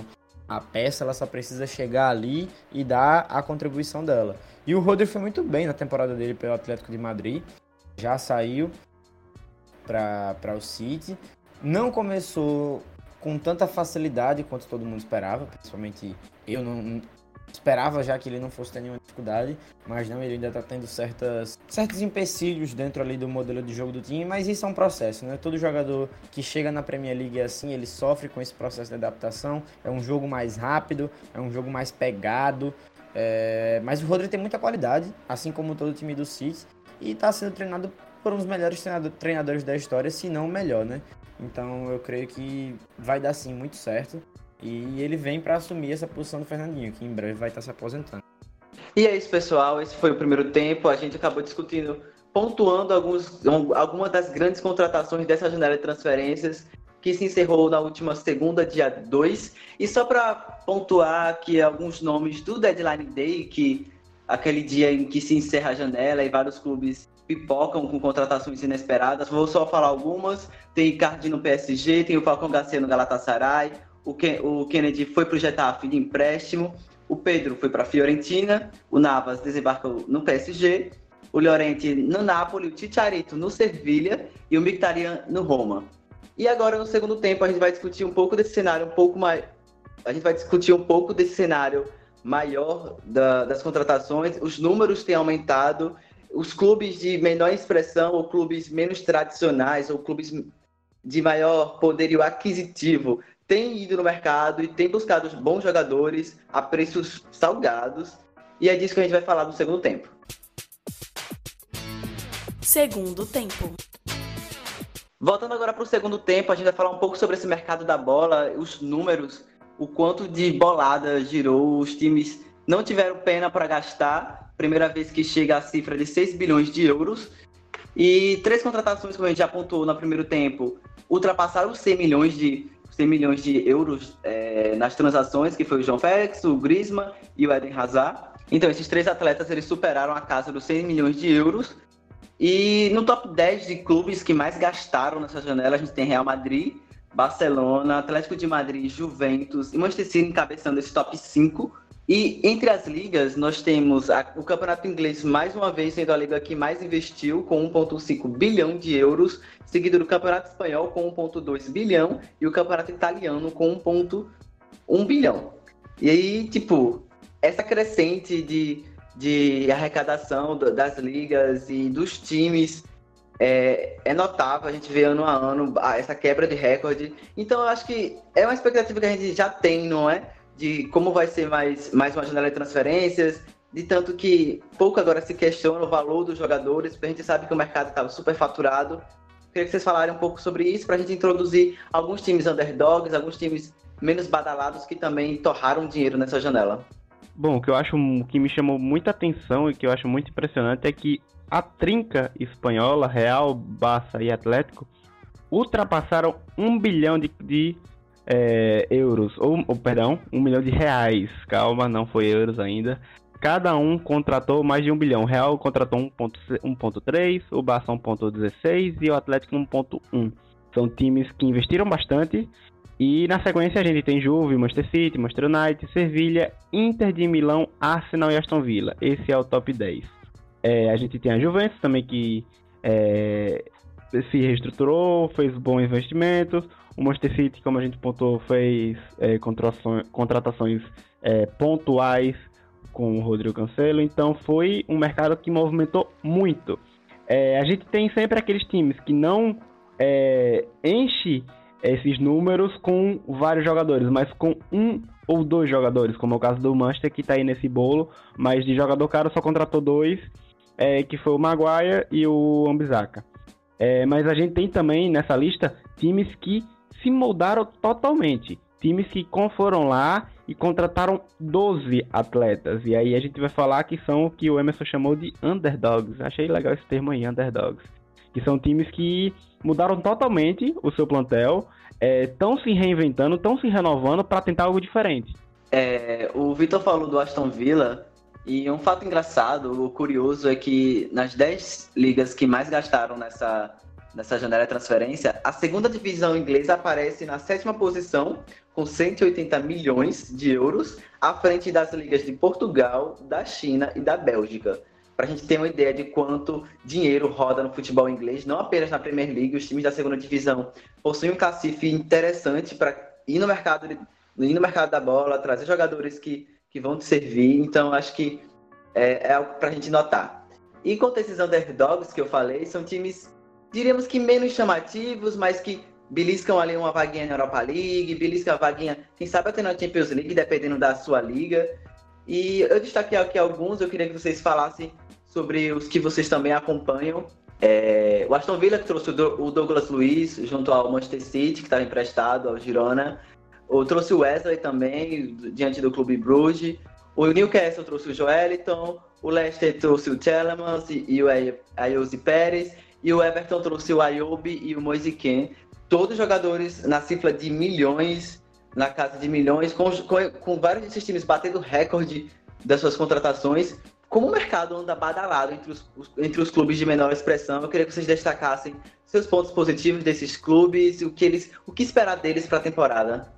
a peça ela só precisa chegar ali e dar a contribuição dela. E o Rodri foi muito bem na temporada dele pelo Atlético de Madrid. Já saiu para o City. Não começou com tanta facilidade quanto todo mundo esperava, principalmente eu não esperava já que ele não fosse ter nenhuma dificuldade, mas não, ele ainda está tendo certas, certos empecilhos dentro ali do modelo de jogo do time, mas isso é um processo, né? Todo jogador que chega na Premier League é assim, ele sofre com esse processo de adaptação, é um jogo mais rápido, é um jogo mais pegado, é... mas o Rodri tem muita qualidade, assim como todo o time do City, e está sendo treinado por um dos melhores treinadores da história, se não o melhor, né? Então eu creio que vai dar sim muito certo. E ele vem para assumir essa posição do Fernandinho, que em breve vai estar se aposentando. E é isso, pessoal. Esse foi o primeiro tempo. A gente acabou discutindo, pontuando algumas das grandes contratações dessa janela de transferências que se encerrou na última segunda, dia 2. E só para pontuar aqui alguns nomes do Deadline Day, que aquele dia em que se encerra a janela e vários clubes pipocam com contratações inesperadas. Vou só falar algumas. Tem Icardi no PSG, tem o Falcão Garcia no Galatasaray, o, Ken, o Kennedy foi para o Getafe de empréstimo, o Pedro foi para a Fiorentina, o Navas desembarcou no PSG, o Llorente no Napoli, o Chicharito no Sevilha e o Mkhitaryan no Roma. E agora no segundo tempo a gente vai discutir um pouco desse cenário um pouco mais a gente vai discutir um pouco desse cenário maior da, das contratações. Os números têm aumentado os clubes de menor expressão ou clubes menos tradicionais ou clubes de maior poderio aquisitivo têm ido no mercado e têm buscado bons jogadores a preços salgados. E é disso que a gente vai falar no segundo tempo. Segundo tempo. Voltando agora para o segundo tempo, a gente vai falar um pouco sobre esse mercado da bola, os números, o quanto de bolada girou, os times não tiveram pena para gastar primeira vez que chega a cifra de 6 bilhões de euros. E três contratações, como a gente já apontou no primeiro tempo, ultrapassaram os 100 milhões de, 100 milhões de euros é, nas transações, que foi o João Félix, o Griezmann e o Eden Hazard. Então, esses três atletas eles superaram a casa dos 100 milhões de euros. E no top 10 de clubes que mais gastaram nessa janela, a gente tem Real Madrid, Barcelona, Atlético de Madrid, Juventus e Manchester City encabeçando esse top 5 e entre as ligas, nós temos a, o Campeonato Inglês, mais uma vez, sendo a liga que mais investiu, com 1,5 bilhão de euros, seguido do Campeonato Espanhol, com 1,2 bilhão, e o Campeonato Italiano, com 1,1 bilhão. E aí, tipo, essa crescente de, de arrecadação das ligas e dos times é, é, notável, a gente vê ano a ano essa quebra de recorde. Então, eu acho que é uma expectativa que a gente já tem, não é? De como vai ser mais, mais uma janela de transferências, de tanto que pouco agora se questiona o valor dos jogadores, porque a gente sabe que o mercado estava super faturado. Queria que vocês falarem um pouco sobre isso, para a gente introduzir alguns times underdogs, alguns times menos badalados que também torraram dinheiro nessa janela. Bom, o que eu acho que me chamou muita atenção e que eu acho muito impressionante é que a trinca espanhola, Real, Barça e Atlético, ultrapassaram um bilhão de, de é, euros, ou, ou, perdão, um milhão de reais. Calma, não foi euros ainda. Cada um contratou mais de um bilhão. O Real contratou 1.3, o Barça 1.16 e o Atlético 1.1. São times que investiram bastante. E na sequência a gente tem Juve, Manchester City, Manchester United, Sevilha, Inter de Milão, Arsenal e Aston Villa. Esse é o top 10. É, a gente tem a Juventus também que é, se reestruturou, fez bons investimentos. O Manchester City, como a gente pontuou, fez é, contratações, contratações é, pontuais com o Rodrigo Cancelo, então foi um mercado que movimentou muito. É, a gente tem sempre aqueles times que não é, enche esses números com vários jogadores, mas com um ou dois jogadores, como é o caso do Manchester, que está aí nesse bolo, mas de jogador caro só contratou dois, é, que foi o Maguire e o Ambizaka. É, mas a gente tem também nessa lista times que se moldaram totalmente. Times que foram lá e contrataram 12 atletas. E aí a gente vai falar que são o que o Emerson chamou de underdogs. Achei legal esse termo aí, underdogs. Que são times que mudaram totalmente o seu plantel, estão é, se reinventando, estão se renovando para tentar algo diferente. É, o Vitor falou do Aston Villa, e um fato engraçado, curioso, é que nas 10 ligas que mais gastaram nessa nessa janela de transferência, a segunda divisão inglesa aparece na sétima posição, com 180 milhões de euros, à frente das ligas de Portugal, da China e da Bélgica. Para a gente ter uma ideia de quanto dinheiro roda no futebol inglês, não apenas na Premier League, os times da segunda divisão possuem um cacife interessante para ir no mercado, ir no mercado da bola, trazer jogadores que, que vão te servir. Então, acho que é, é algo para a gente notar. E quanto a esses underdogs que eu falei, são times diríamos que menos chamativos, mas que beliscam ali uma vaguinha na Europa League, beliscam a vaguinha, quem sabe até na Champions League, dependendo da sua liga. E eu destaquei aqui alguns, eu queria que vocês falassem sobre os que vocês também acompanham. É, o Aston Villa trouxe o Douglas Luiz junto ao Manchester City, que estava emprestado ao Girona. ou trouxe o Wesley também, diante do Clube Bruges. O Newcastle trouxe o Joeliton, o Leicester trouxe o Telemans e, o Ayose Pérez, e o Everton trouxe o Ayobi e o Moise Ken. Todos jogadores na cifra de milhões, na casa de milhões, com, com, com vários desses times batendo recorde das suas contratações. Como o mercado anda badalado entre os, entre os clubes de menor expressão, eu queria que vocês destacassem seus pontos positivos desses clubes, o que eles, o que esperar deles para a temporada.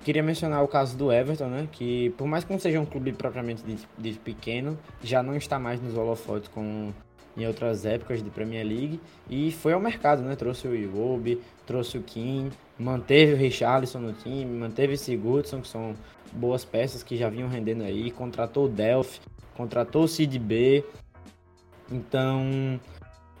Queria mencionar o caso do Everton, né? Que por mais que não seja um clube propriamente de, pequeno, já não está mais nos holofotes com em outras épocas de Premier League e foi ao mercado, né? Trouxe o Iwobi, trouxe o Kim, manteve o Richarlison no time, manteve o Sigurdsson, que são boas peças que já vinham rendendo aí, contratou o Delphi, contratou o Cid B. Então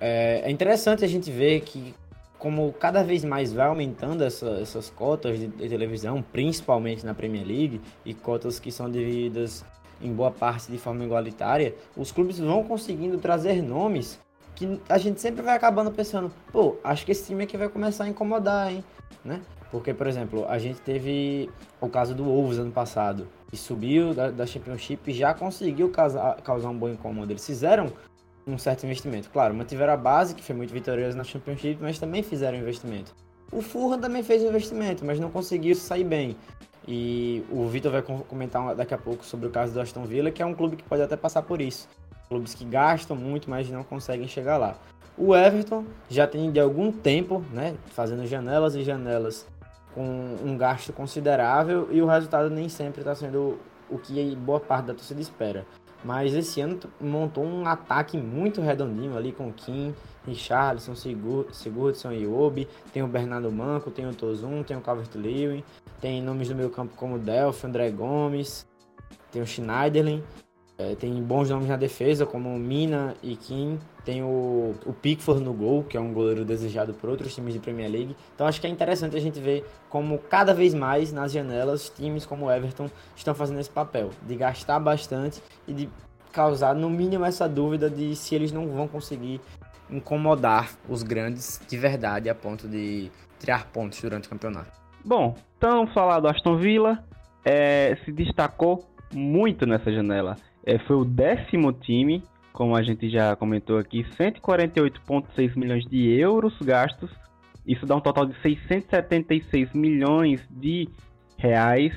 é, é, interessante a gente ver que como cada vez mais vai aumentando essa, essas cotas de, de, televisão, principalmente na Premier League, e cotas que são divididas em boa parte de forma igualitária, os clubes vão conseguindo trazer nomes que a gente sempre vai acabando pensando, pô, acho que esse time aqui vai começar a incomodar, hein? Né? Porque, por exemplo, a gente teve o caso do Wolves ano passado, que subiu da, da Championship e já conseguiu causar, causar um bom incômodo. Eles fizeram um certo investimento. Claro, mantiveram a base, que foi muito vitoriosa na Championship, mas também fizeram investimento. O Fulham também fez investimento, mas não conseguiu sair bem. E o Vitor vai comentar daqui a pouco sobre o caso do Aston Villa, que é um clube que pode até passar por isso. Clubes que gastam muito, mas não conseguem chegar lá. O Everton já tem de algum tempo, né, fazendo janelas e janelas com um gasto considerável e o resultado nem sempre está sendo o que boa parte da torcida espera. Mas esse ano montou um ataque muito redondinho ali com Kim, Richarlison, Sigurdsson e Obi. Tem o Bernardo Manco, tem o Tozun, tem o Calvert-Lewin. Tem nomes do meio campo como Delphi, André Gomes. Tem o Schneiderlin. É, tem bons nomes na defesa, como Mina e Kim. Tem o, o Pickford no gol, que é um goleiro desejado por outros times de Premier League. Então acho que é interessante a gente ver como cada vez mais nas janelas times como Everton estão fazendo esse papel de gastar bastante e de causar no mínimo essa dúvida de se eles não vão conseguir incomodar os grandes de verdade a ponto de tirar pontos durante o campeonato. Bom, então falar do Aston Villa, é, se destacou muito nessa janela. É, foi o décimo time, como a gente já comentou aqui, 148,6 milhões de euros gastos. Isso dá um total de 676 milhões de reais.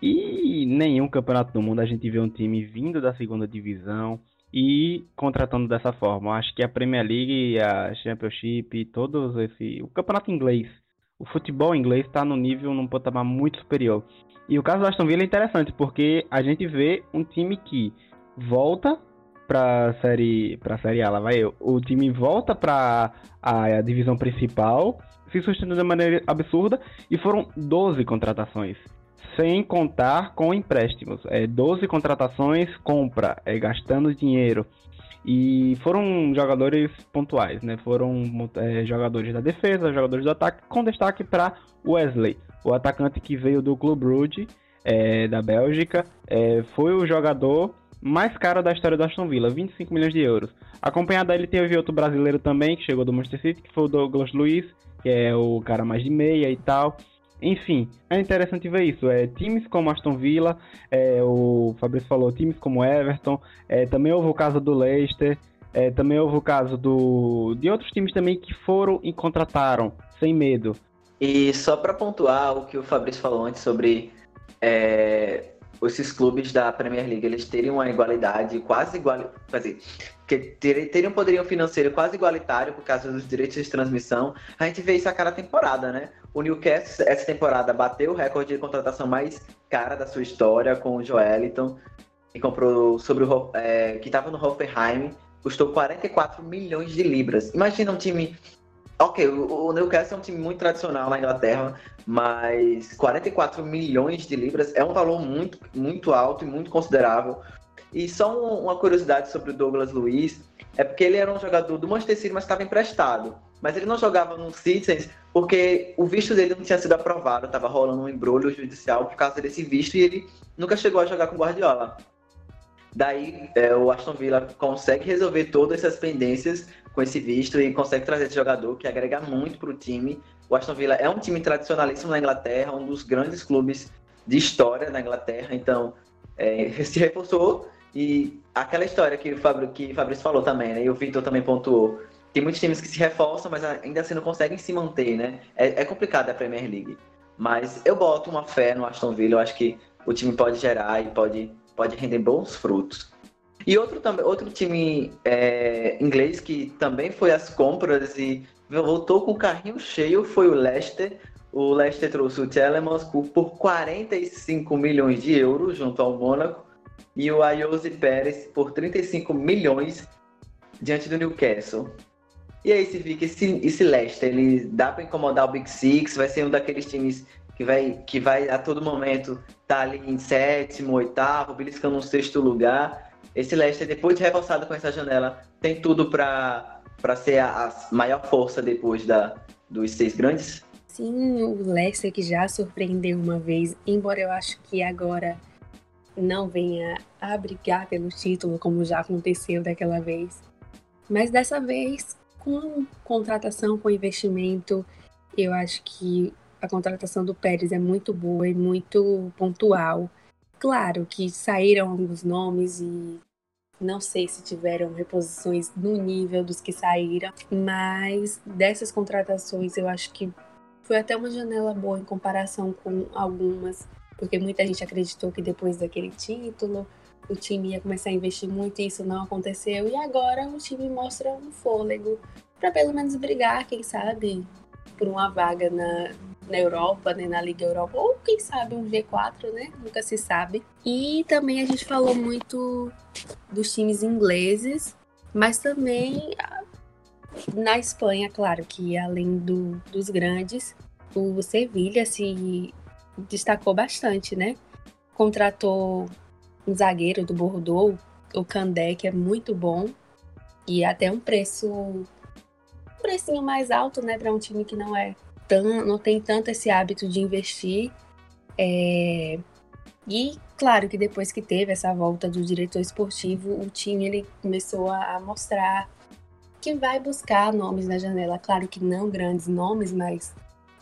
E nenhum campeonato do mundo a gente vê um time vindo da segunda divisão e contratando dessa forma. Acho que a Premier League, a Championship, todos esse, o campeonato inglês, o futebol inglês está no nível num patamar muito superior. E o caso do Aston Villa é interessante porque a gente vê um time que volta para série para série A, lá vai eu. O time volta para a, divisão principal, se sustentando de maneira absurda e foram 12 contratações. Sem contar com empréstimos. É 12 contratações, compra, é gastando dinheiro. E foram jogadores pontuais, né? Foram é, jogadores da defesa, jogadores do ataque, com destaque para Wesley, o atacante que veio do Clube Brugge, é, da Bélgica. É, foi o jogador mais caro da história do Aston Villa, 25 milhões de euros. Acompanhado dele teve outro brasileiro também, que chegou do Manchester City, que foi o Douglas Luiz, que é o cara mais de meia e tal. Enfim, é interessante ver isso. É, times como Aston Villa, é, o Fabrício falou, times como Everton, é, também houve o caso do Leicester, é, também houve o caso do, de outros times também que foram e contrataram, sem medo. E só para pontuar o que o Fabrício falou antes sobre é, esses clubes da Premier League eles teriam uma igualdade quase igual, quer dizer, que teriam um financeiro quase igualitário por causa dos direitos de transmissão. A gente vê isso a cada temporada, né? O Newcastle essa temporada bateu o recorde de contratação mais cara da sua história com o Joeliton, que comprou sobre o é, que estava no Hoffenheim, custou 44 milhões de libras. Imagina um time Ok, o, Newcastle é um time muito tradicional na Inglaterra, mas 44 milhões de libras é um valor muito, muito alto e muito considerável. E só uma curiosidade sobre o Douglas Luiz, é porque ele era um jogador do Manchester City, mas estava emprestado. Mas ele não jogava no Citizens porque o visto dele não tinha sido aprovado, estava rolando um embrulho judicial por causa desse visto e ele nunca chegou a jogar com Guardiola. Daí é, o Aston Villa consegue resolver todas essas pendências com esse visto e consegue trazer esse jogador que agrega muito para o time. O Aston Villa é um time tradicionalíssimo na Inglaterra, um dos grandes clubes de história na Inglaterra, então é, se reforçou e aquela história que o Fabrício, que o Fabrício falou também, né? E o Vitor também pontuou. Tem muitos times que se reforçam, mas ainda assim não conseguem se manter, né? É, é complicado a Premier League. Mas eu boto uma fé no Aston Villa, eu acho que o time pode gerar e pode, pode render bons frutos. E outro, outro time é, inglês que também foi às compras e voltou com o carrinho cheio foi o Leicester. O Leicester trouxe o Telemans por 45 milhões de euros junto ao Mônaco e o Ayose Pérez por 35 milhões diante do Newcastle. E aí, se fica esse, esse Leicester, ele dá para incomodar o Big Six, vai ser um daqueles times que vai, que vai a todo momento estar tá ali em sétimo, oitavo, beliscando um sexto lugar. Esse Leicester, depois de reforçado com essa janela, tem tudo para ser a, a, maior força depois da, dos seis grandes? Sim, o Leicester que já surpreendeu uma vez, embora eu acho que agora não venha a brigar pelo título, como já aconteceu daquela vez. Mas dessa vez, com contratação, com investimento, eu acho que a contratação do Pérez é muito boa e muito pontual. Claro que saíram alguns nomes e não sei se tiveram reposições no nível dos que saíram, mas dessas contratações eu acho que foi até uma janela boa em comparação com algumas porque muita gente acreditou que depois daquele título o time ia começar a investir muito e isso não aconteceu. E agora o time mostra um fôlego para pelo menos brigar, quem sabe, por uma vaga na, na Europa, né, na Liga Europa, ou quem sabe um G4, né? Nunca se sabe. E também a gente falou muito dos times ingleses, mas também na Espanha, claro que além do, dos grandes, o Sevilha se destacou bastante, né? Contratou um zagueiro do Bordeaux, o Candé, que é muito bom, e até um preço um precinho mais alto, né, para um time que não é tão, não tem tanto esse hábito de investir. É... E claro que depois que teve essa volta do diretor esportivo, o time ele começou a, a mostrar que vai buscar nomes na janela. Claro que não grandes nomes, mas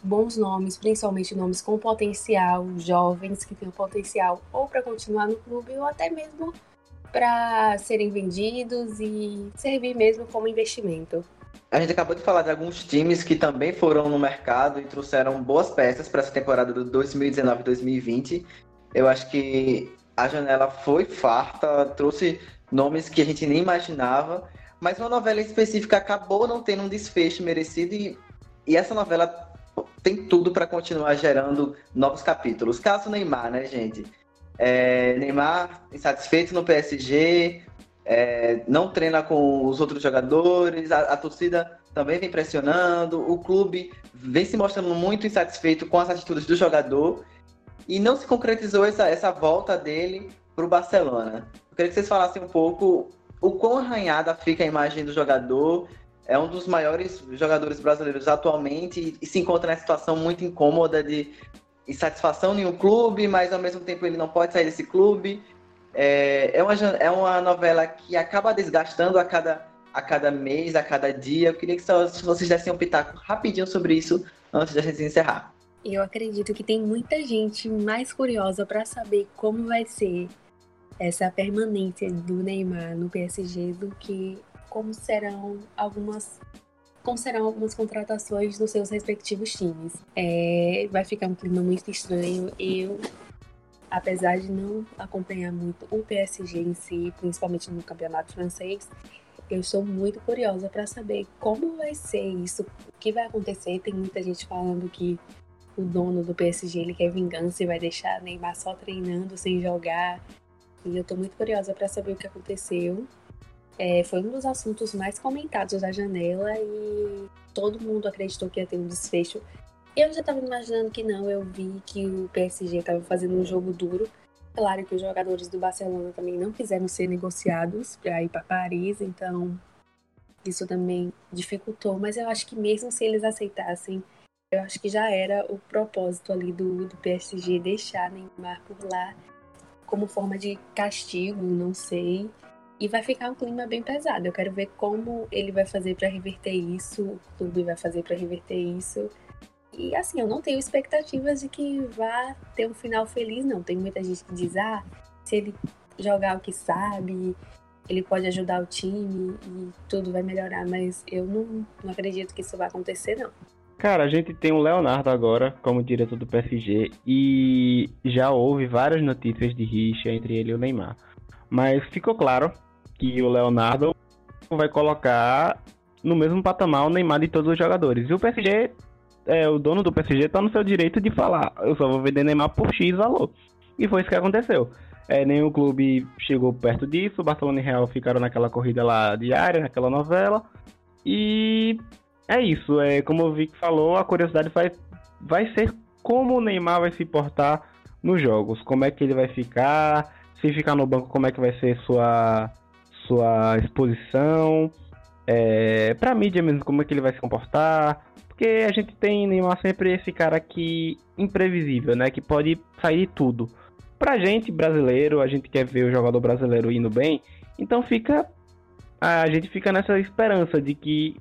bons nomes, principalmente nomes com potencial, jovens que têm potencial ou para continuar no clube ou até mesmo para serem vendidos e servir mesmo como investimento. A gente acabou de falar de alguns times que também foram no mercado e trouxeram boas peças para essa temporada do 2019-2020. Eu acho que a janela foi farta, trouxe nomes que a gente nem imaginava, mas uma novela específica acabou não tendo um desfecho merecido e, e essa novela tem tudo para continuar gerando novos capítulos. Caso Neymar, né, gente? É, Neymar insatisfeito no PSG, é, não treina com os outros jogadores, a, a, torcida também vem pressionando, o clube vem se mostrando muito insatisfeito com as atitudes do jogador e não se concretizou essa, essa volta dele para o Barcelona. Eu queria que vocês falassem um pouco o quão arranhada fica a imagem do jogador é um dos maiores jogadores brasileiros atualmente e, se encontra nessa situação muito incômoda de insatisfação em um clube, mas ao mesmo tempo ele não pode sair desse clube. É, é, uma, é uma novela que acaba desgastando a cada, a cada mês, a cada dia. Eu queria que só, vocês dessem um pitaco rapidinho sobre isso antes de a gente encerrar. Eu acredito que tem muita gente mais curiosa para saber como vai ser essa permanência do Neymar no PSG do que como serão algumas como serão algumas contratações nos seus respectivos times. É, vai ficar um clima muito estranho. Eu, apesar de não acompanhar muito o PSG em si, principalmente no campeonato francês, eu estou muito curiosa para saber como vai ser isso, o que vai acontecer. Tem muita gente falando que o dono do PSG ele quer vingança e vai deixar Neymar só treinando sem jogar. E eu estou muito curiosa para saber o que aconteceu. É, foi um dos assuntos mais comentados da janela e todo mundo acreditou que ia ter um desfecho. Eu já estava imaginando que não, eu vi que o PSG estava fazendo um jogo duro. Claro que os jogadores do Barcelona também não quiseram ser negociados para ir para Paris, então isso também dificultou. Mas eu acho que mesmo se eles aceitassem, eu acho que já era o propósito ali do, do PSG deixar Neymar por lá como forma de castigo, não sei. E vai ficar um clima bem pesado. Eu quero ver como ele vai fazer para reverter isso, o clube vai fazer para reverter isso. E assim, eu não tenho expectativas de que vá ter um final feliz, não. Tem muita gente que diz, ah, se ele jogar o que sabe, ele pode ajudar o time e tudo vai melhorar, mas eu não, não acredito que isso vai acontecer, não. Cara, a gente tem o Leonardo agora como diretor do PSG e já houve várias notícias de rixa entre ele e o Neymar. Mas ficou claro que o Leonardo vai colocar no mesmo patamar o Neymar de todos os jogadores. E o PSG, é, o dono do PSG está no seu direito de falar, eu só vou vender Neymar por X valor. E foi isso que aconteceu. É, nenhum clube chegou perto disso, Barcelona e Real ficaram naquela corrida lá diária, naquela novela. E é isso, é como o Vic falou, a curiosidade vai, vai ser como o Neymar vai se portar nos jogos, como é que ele vai ficar, se ficar no banco, como é que vai ser sua sua exposição, é, pra mídia mesmo, como é que ele vai se comportar. Porque a gente tem Neymar sempre esse cara que imprevisível, né? Que pode sair tudo. Pra gente, brasileiro, a gente quer ver o jogador brasileiro indo bem, então fica. A gente fica nessa esperança de que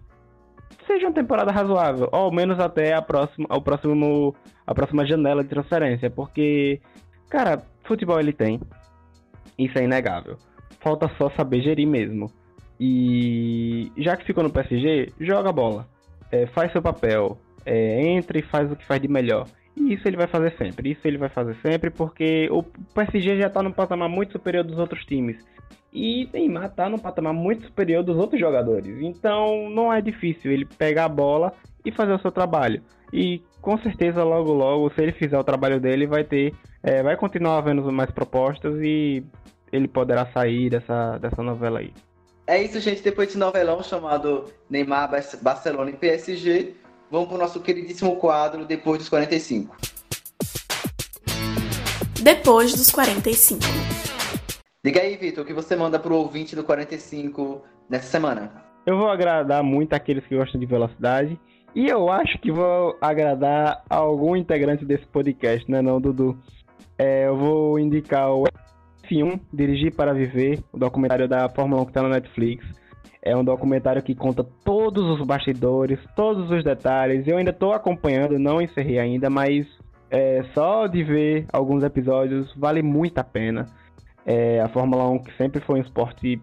seja uma temporada razoável, ou ao menos até a próxima, ao próximo, a próxima janela de transferência, porque, cara, futebol ele tem, isso é inegável falta só saber gerir mesmo. E já que ficou no PSG, joga bola. É, faz seu papel. É, entra e faz o que faz de melhor. E isso ele vai fazer sempre. Isso ele vai fazer sempre porque o PSG já está num patamar muito superior dos outros times. E Neymar está num patamar muito superior dos outros jogadores. Então não é difícil ele pegar a bola e fazer o seu trabalho. E com certeza logo logo, se ele fizer o trabalho dele, vai ter, é, vai continuar havendo mais propostas e ele poderá sair dessa, dessa novela aí. É isso, gente. Depois desse novelão chamado Neymar, Barcelona e PSG, vamos para o nosso queridíssimo quadro Depois dos 45. Depois dos 45. Diga aí, Vitor, o que você manda para o ouvinte do 45 nessa semana? Eu vou agradar muito aqueles que gostam de velocidade. E eu acho que vou agradar algum integrante desse podcast, né, não, Dudu? É, eu vou indicar o F1, Dirigir para Viver, o documentário da Fórmula 1 que está na Netflix. É um documentário que conta todos os bastidores, todos os detalhes. Eu ainda estou acompanhando, não encerrei ainda, mas é, só de ver alguns episódios vale muito a pena. É, a Fórmula 1 que sempre foi um esporte,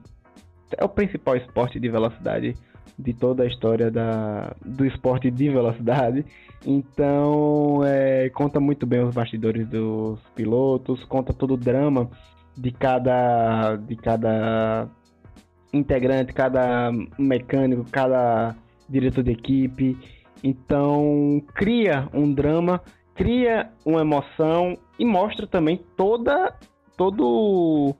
é o principal esporte de velocidade de toda a história da, do esporte de velocidade. Então, é, conta muito bem os bastidores dos pilotos, conta todo o drama de cada de cada integrante, cada mecânico, cada diretor de equipe. Então cria um drama, cria uma emoção e mostra também toda todo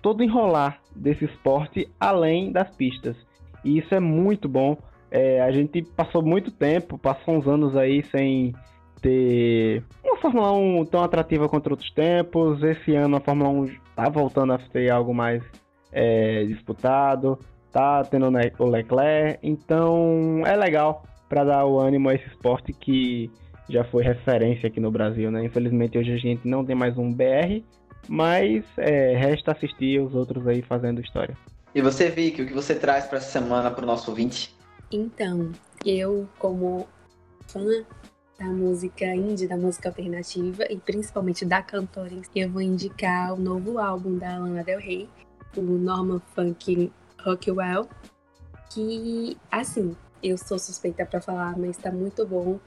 todo enrolar desse esporte além das pistas. E isso é muito bom. É, a gente passou muito tempo, passou uns anos aí sem ter uma Fórmula 1 tão atrativa quanto outros tempos. Esse ano a Fórmula 1 tá voltando a ser algo mais é, disputado, tá tendo o Leclerc, então é legal para dar o ânimo a esse esporte que já foi referência aqui no Brasil, né? Infelizmente hoje a gente não tem mais um BR, mas é, resta assistir os outros aí fazendo história. E você, Vicky, o que você traz para essa semana para o nosso ouvinte? Então, eu como fã da música indie, da música alternativa e principalmente da cantora eu vou indicar o novo álbum da Lana Del Rey, o Norman Funk Rockwell, que, assim, eu sou suspeita para falar, mas tá muito bom.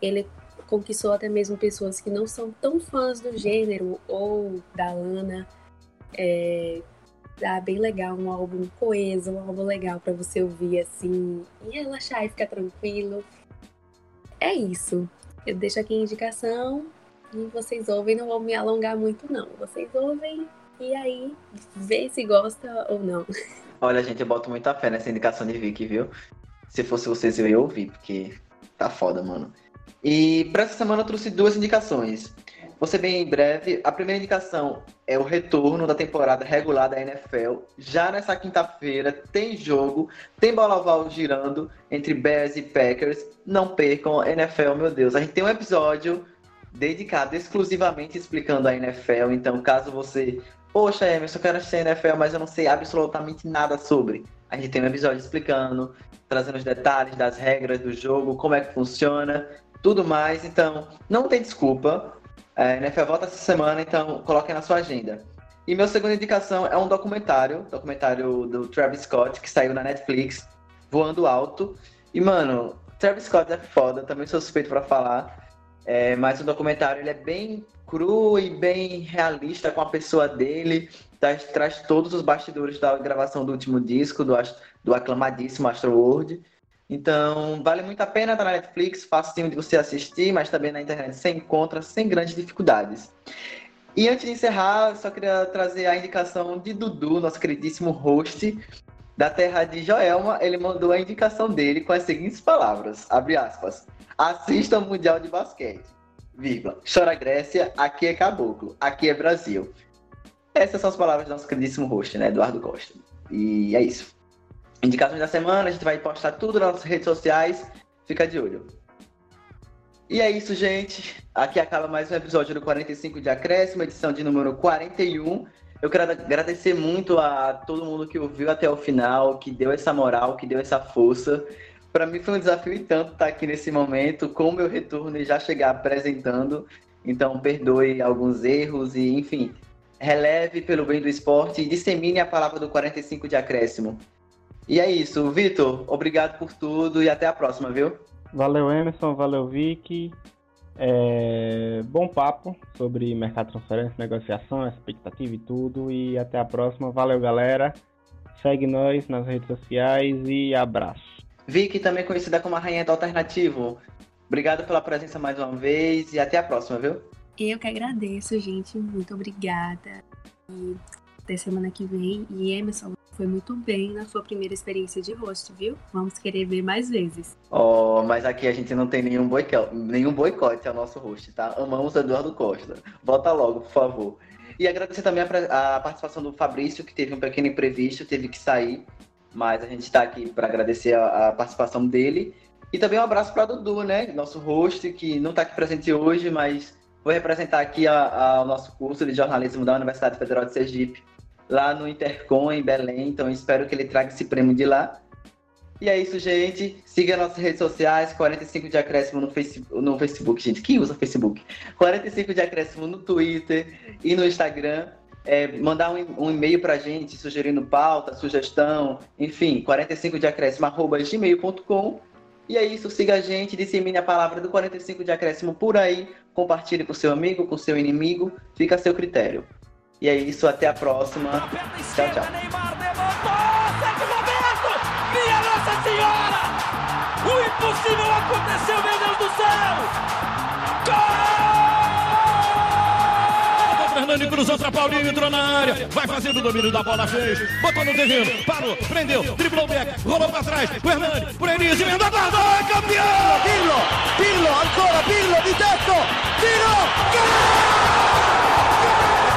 Ele conquistou até mesmo pessoas que não são tão fãs do gênero ou da Lana. É, tá bem legal, um álbum coeso, um álbum legal para você ouvir assim e relaxar e ficar tranquilo é isso. Eu deixo aqui a indicação e vocês ouvem, não vou me alongar muito não. Vocês ouvem e aí vê se gosta ou não. Olha, gente, eu boto muita fé nessa indicação de Vicky, viu? Se fosse vocês, eu ia ouvir, porque tá foda, mano. E para essa semana eu trouxe duas indicações. Ser bem breve. A primeira indicação é o retorno da temporada regular da NFL. Já nessa quinta-feira tem jogo, tem bola oval girando entre Bears e Packers. Não percam NFL, meu Deus. A gente tem um episódio dedicado exclusivamente explicando a NFL. Então, caso você Poxa, Emerson, eu quero assistir NFL, mas eu não sei absolutamente nada sobre. A gente tem um episódio explicando, trazendo os detalhes das regras do jogo, como é que funciona, tudo mais. Então, não tem desculpa. A é, NFL volta essa semana, então coloquem na sua agenda. E minha segunda indicação é um documentário, documentário do Travis Scott, que saiu na Netflix, Voando Alto. E, mano, Travis Scott é foda, também sou suspeito para falar. É, mas o documentário ele é bem cru e bem realista com a pessoa dele. Traz, traz todos os bastidores da gravação do último disco, do, do aclamadíssimo Astro World. Então, vale muito a pena, tá na Netflix, facinho de você assistir, mas também na internet você encontra sem grandes dificuldades. E antes de encerrar, só queria trazer a indicação de Dudu, nosso queridíssimo host da terra de Joelma. Ele mandou a indicação dele com as seguintes palavras, abre aspas, assista o Mundial de Basquete, vírgula, chora Grécia, aqui é caboclo, aqui é Brasil. Essas são as palavras do nosso queridíssimo host, né, Eduardo Costa. E é isso. Indicações da semana, a gente vai postar tudo nas nossas redes sociais, fica de olho. E é isso, gente. Aqui acaba mais um episódio do 45 de Acréscimo, edição de número 41. Eu quero agradecer muito a todo mundo que ouviu até o final, que deu essa moral, que deu essa força. Para mim foi um desafio e tanto estar aqui nesse momento, com o meu retorno e já chegar apresentando. Então, perdoe alguns erros e, enfim, releve pelo bem do esporte e dissemine a palavra do 45 de acréscimo. E é isso. Vitor, obrigado por tudo e até a próxima, viu? Valeu, Emerson. Valeu, Vicky. É... Bom papo sobre mercado de transferência, negociação, expectativa e tudo. E até a próxima. Valeu, galera. Segue nós nas redes sociais e abraço. Vicky, também conhecida como a Rainha do Alternativo. Obrigado pela presença mais uma vez e até a próxima, viu? Eu que agradeço, gente. Muito obrigada. E até semana que vem. E Emerson, foi muito bem na sua primeira experiência de host, viu? Vamos querer ver mais vezes. Oh, mas aqui a gente não tem nenhum boicote, nenhum boicote ao nosso host, tá? Amamos Eduardo Costa. Volta logo, por favor. E agradecer também a, a participação do Fabrício, que teve um pequeno imprevisto, teve que sair. Mas a gente está aqui para agradecer a, a, participação dele. E também um abraço para Dudu, né? Nosso host, que não está aqui presente hoje, mas vou representar aqui o nosso curso de jornalismo da Universidade Federal de Sergipe lá no Intercom, em Belém. Então, espero que ele traga esse prêmio de lá. E é isso, gente. Siga nossas redes sociais, 45 de acréscimo no Facebook, no Facebook, gente. Quem usa Facebook? 45 de acréscimo no Twitter e no Instagram. É, mandar um, um e-mail pra gente, sugerindo pauta, sugestão, enfim, 45 de acréscimo, arroba gmail.com. E é isso, siga a gente, dissemine a palavra do 45 de acréscimo por aí, compartilhe com seu amigo, com seu inimigo, fica a seu critério. E é isso, até a próxima. Tchau, tchau. Neymar Minha Nossa Senhora! O impossível aconteceu, meu Deus do céu! Gol! Fernando cruzou para Paulinho, entrou na área, vai fazendo o domínio da bola, fez, botou no terreno, parou, prendeu, driblou o back, rolou para trás, o Hernani, por Enis, emenda guarda, é campeão! Pirlo, Pirlo, ancora Pirlo, di tetto, tiro, gol!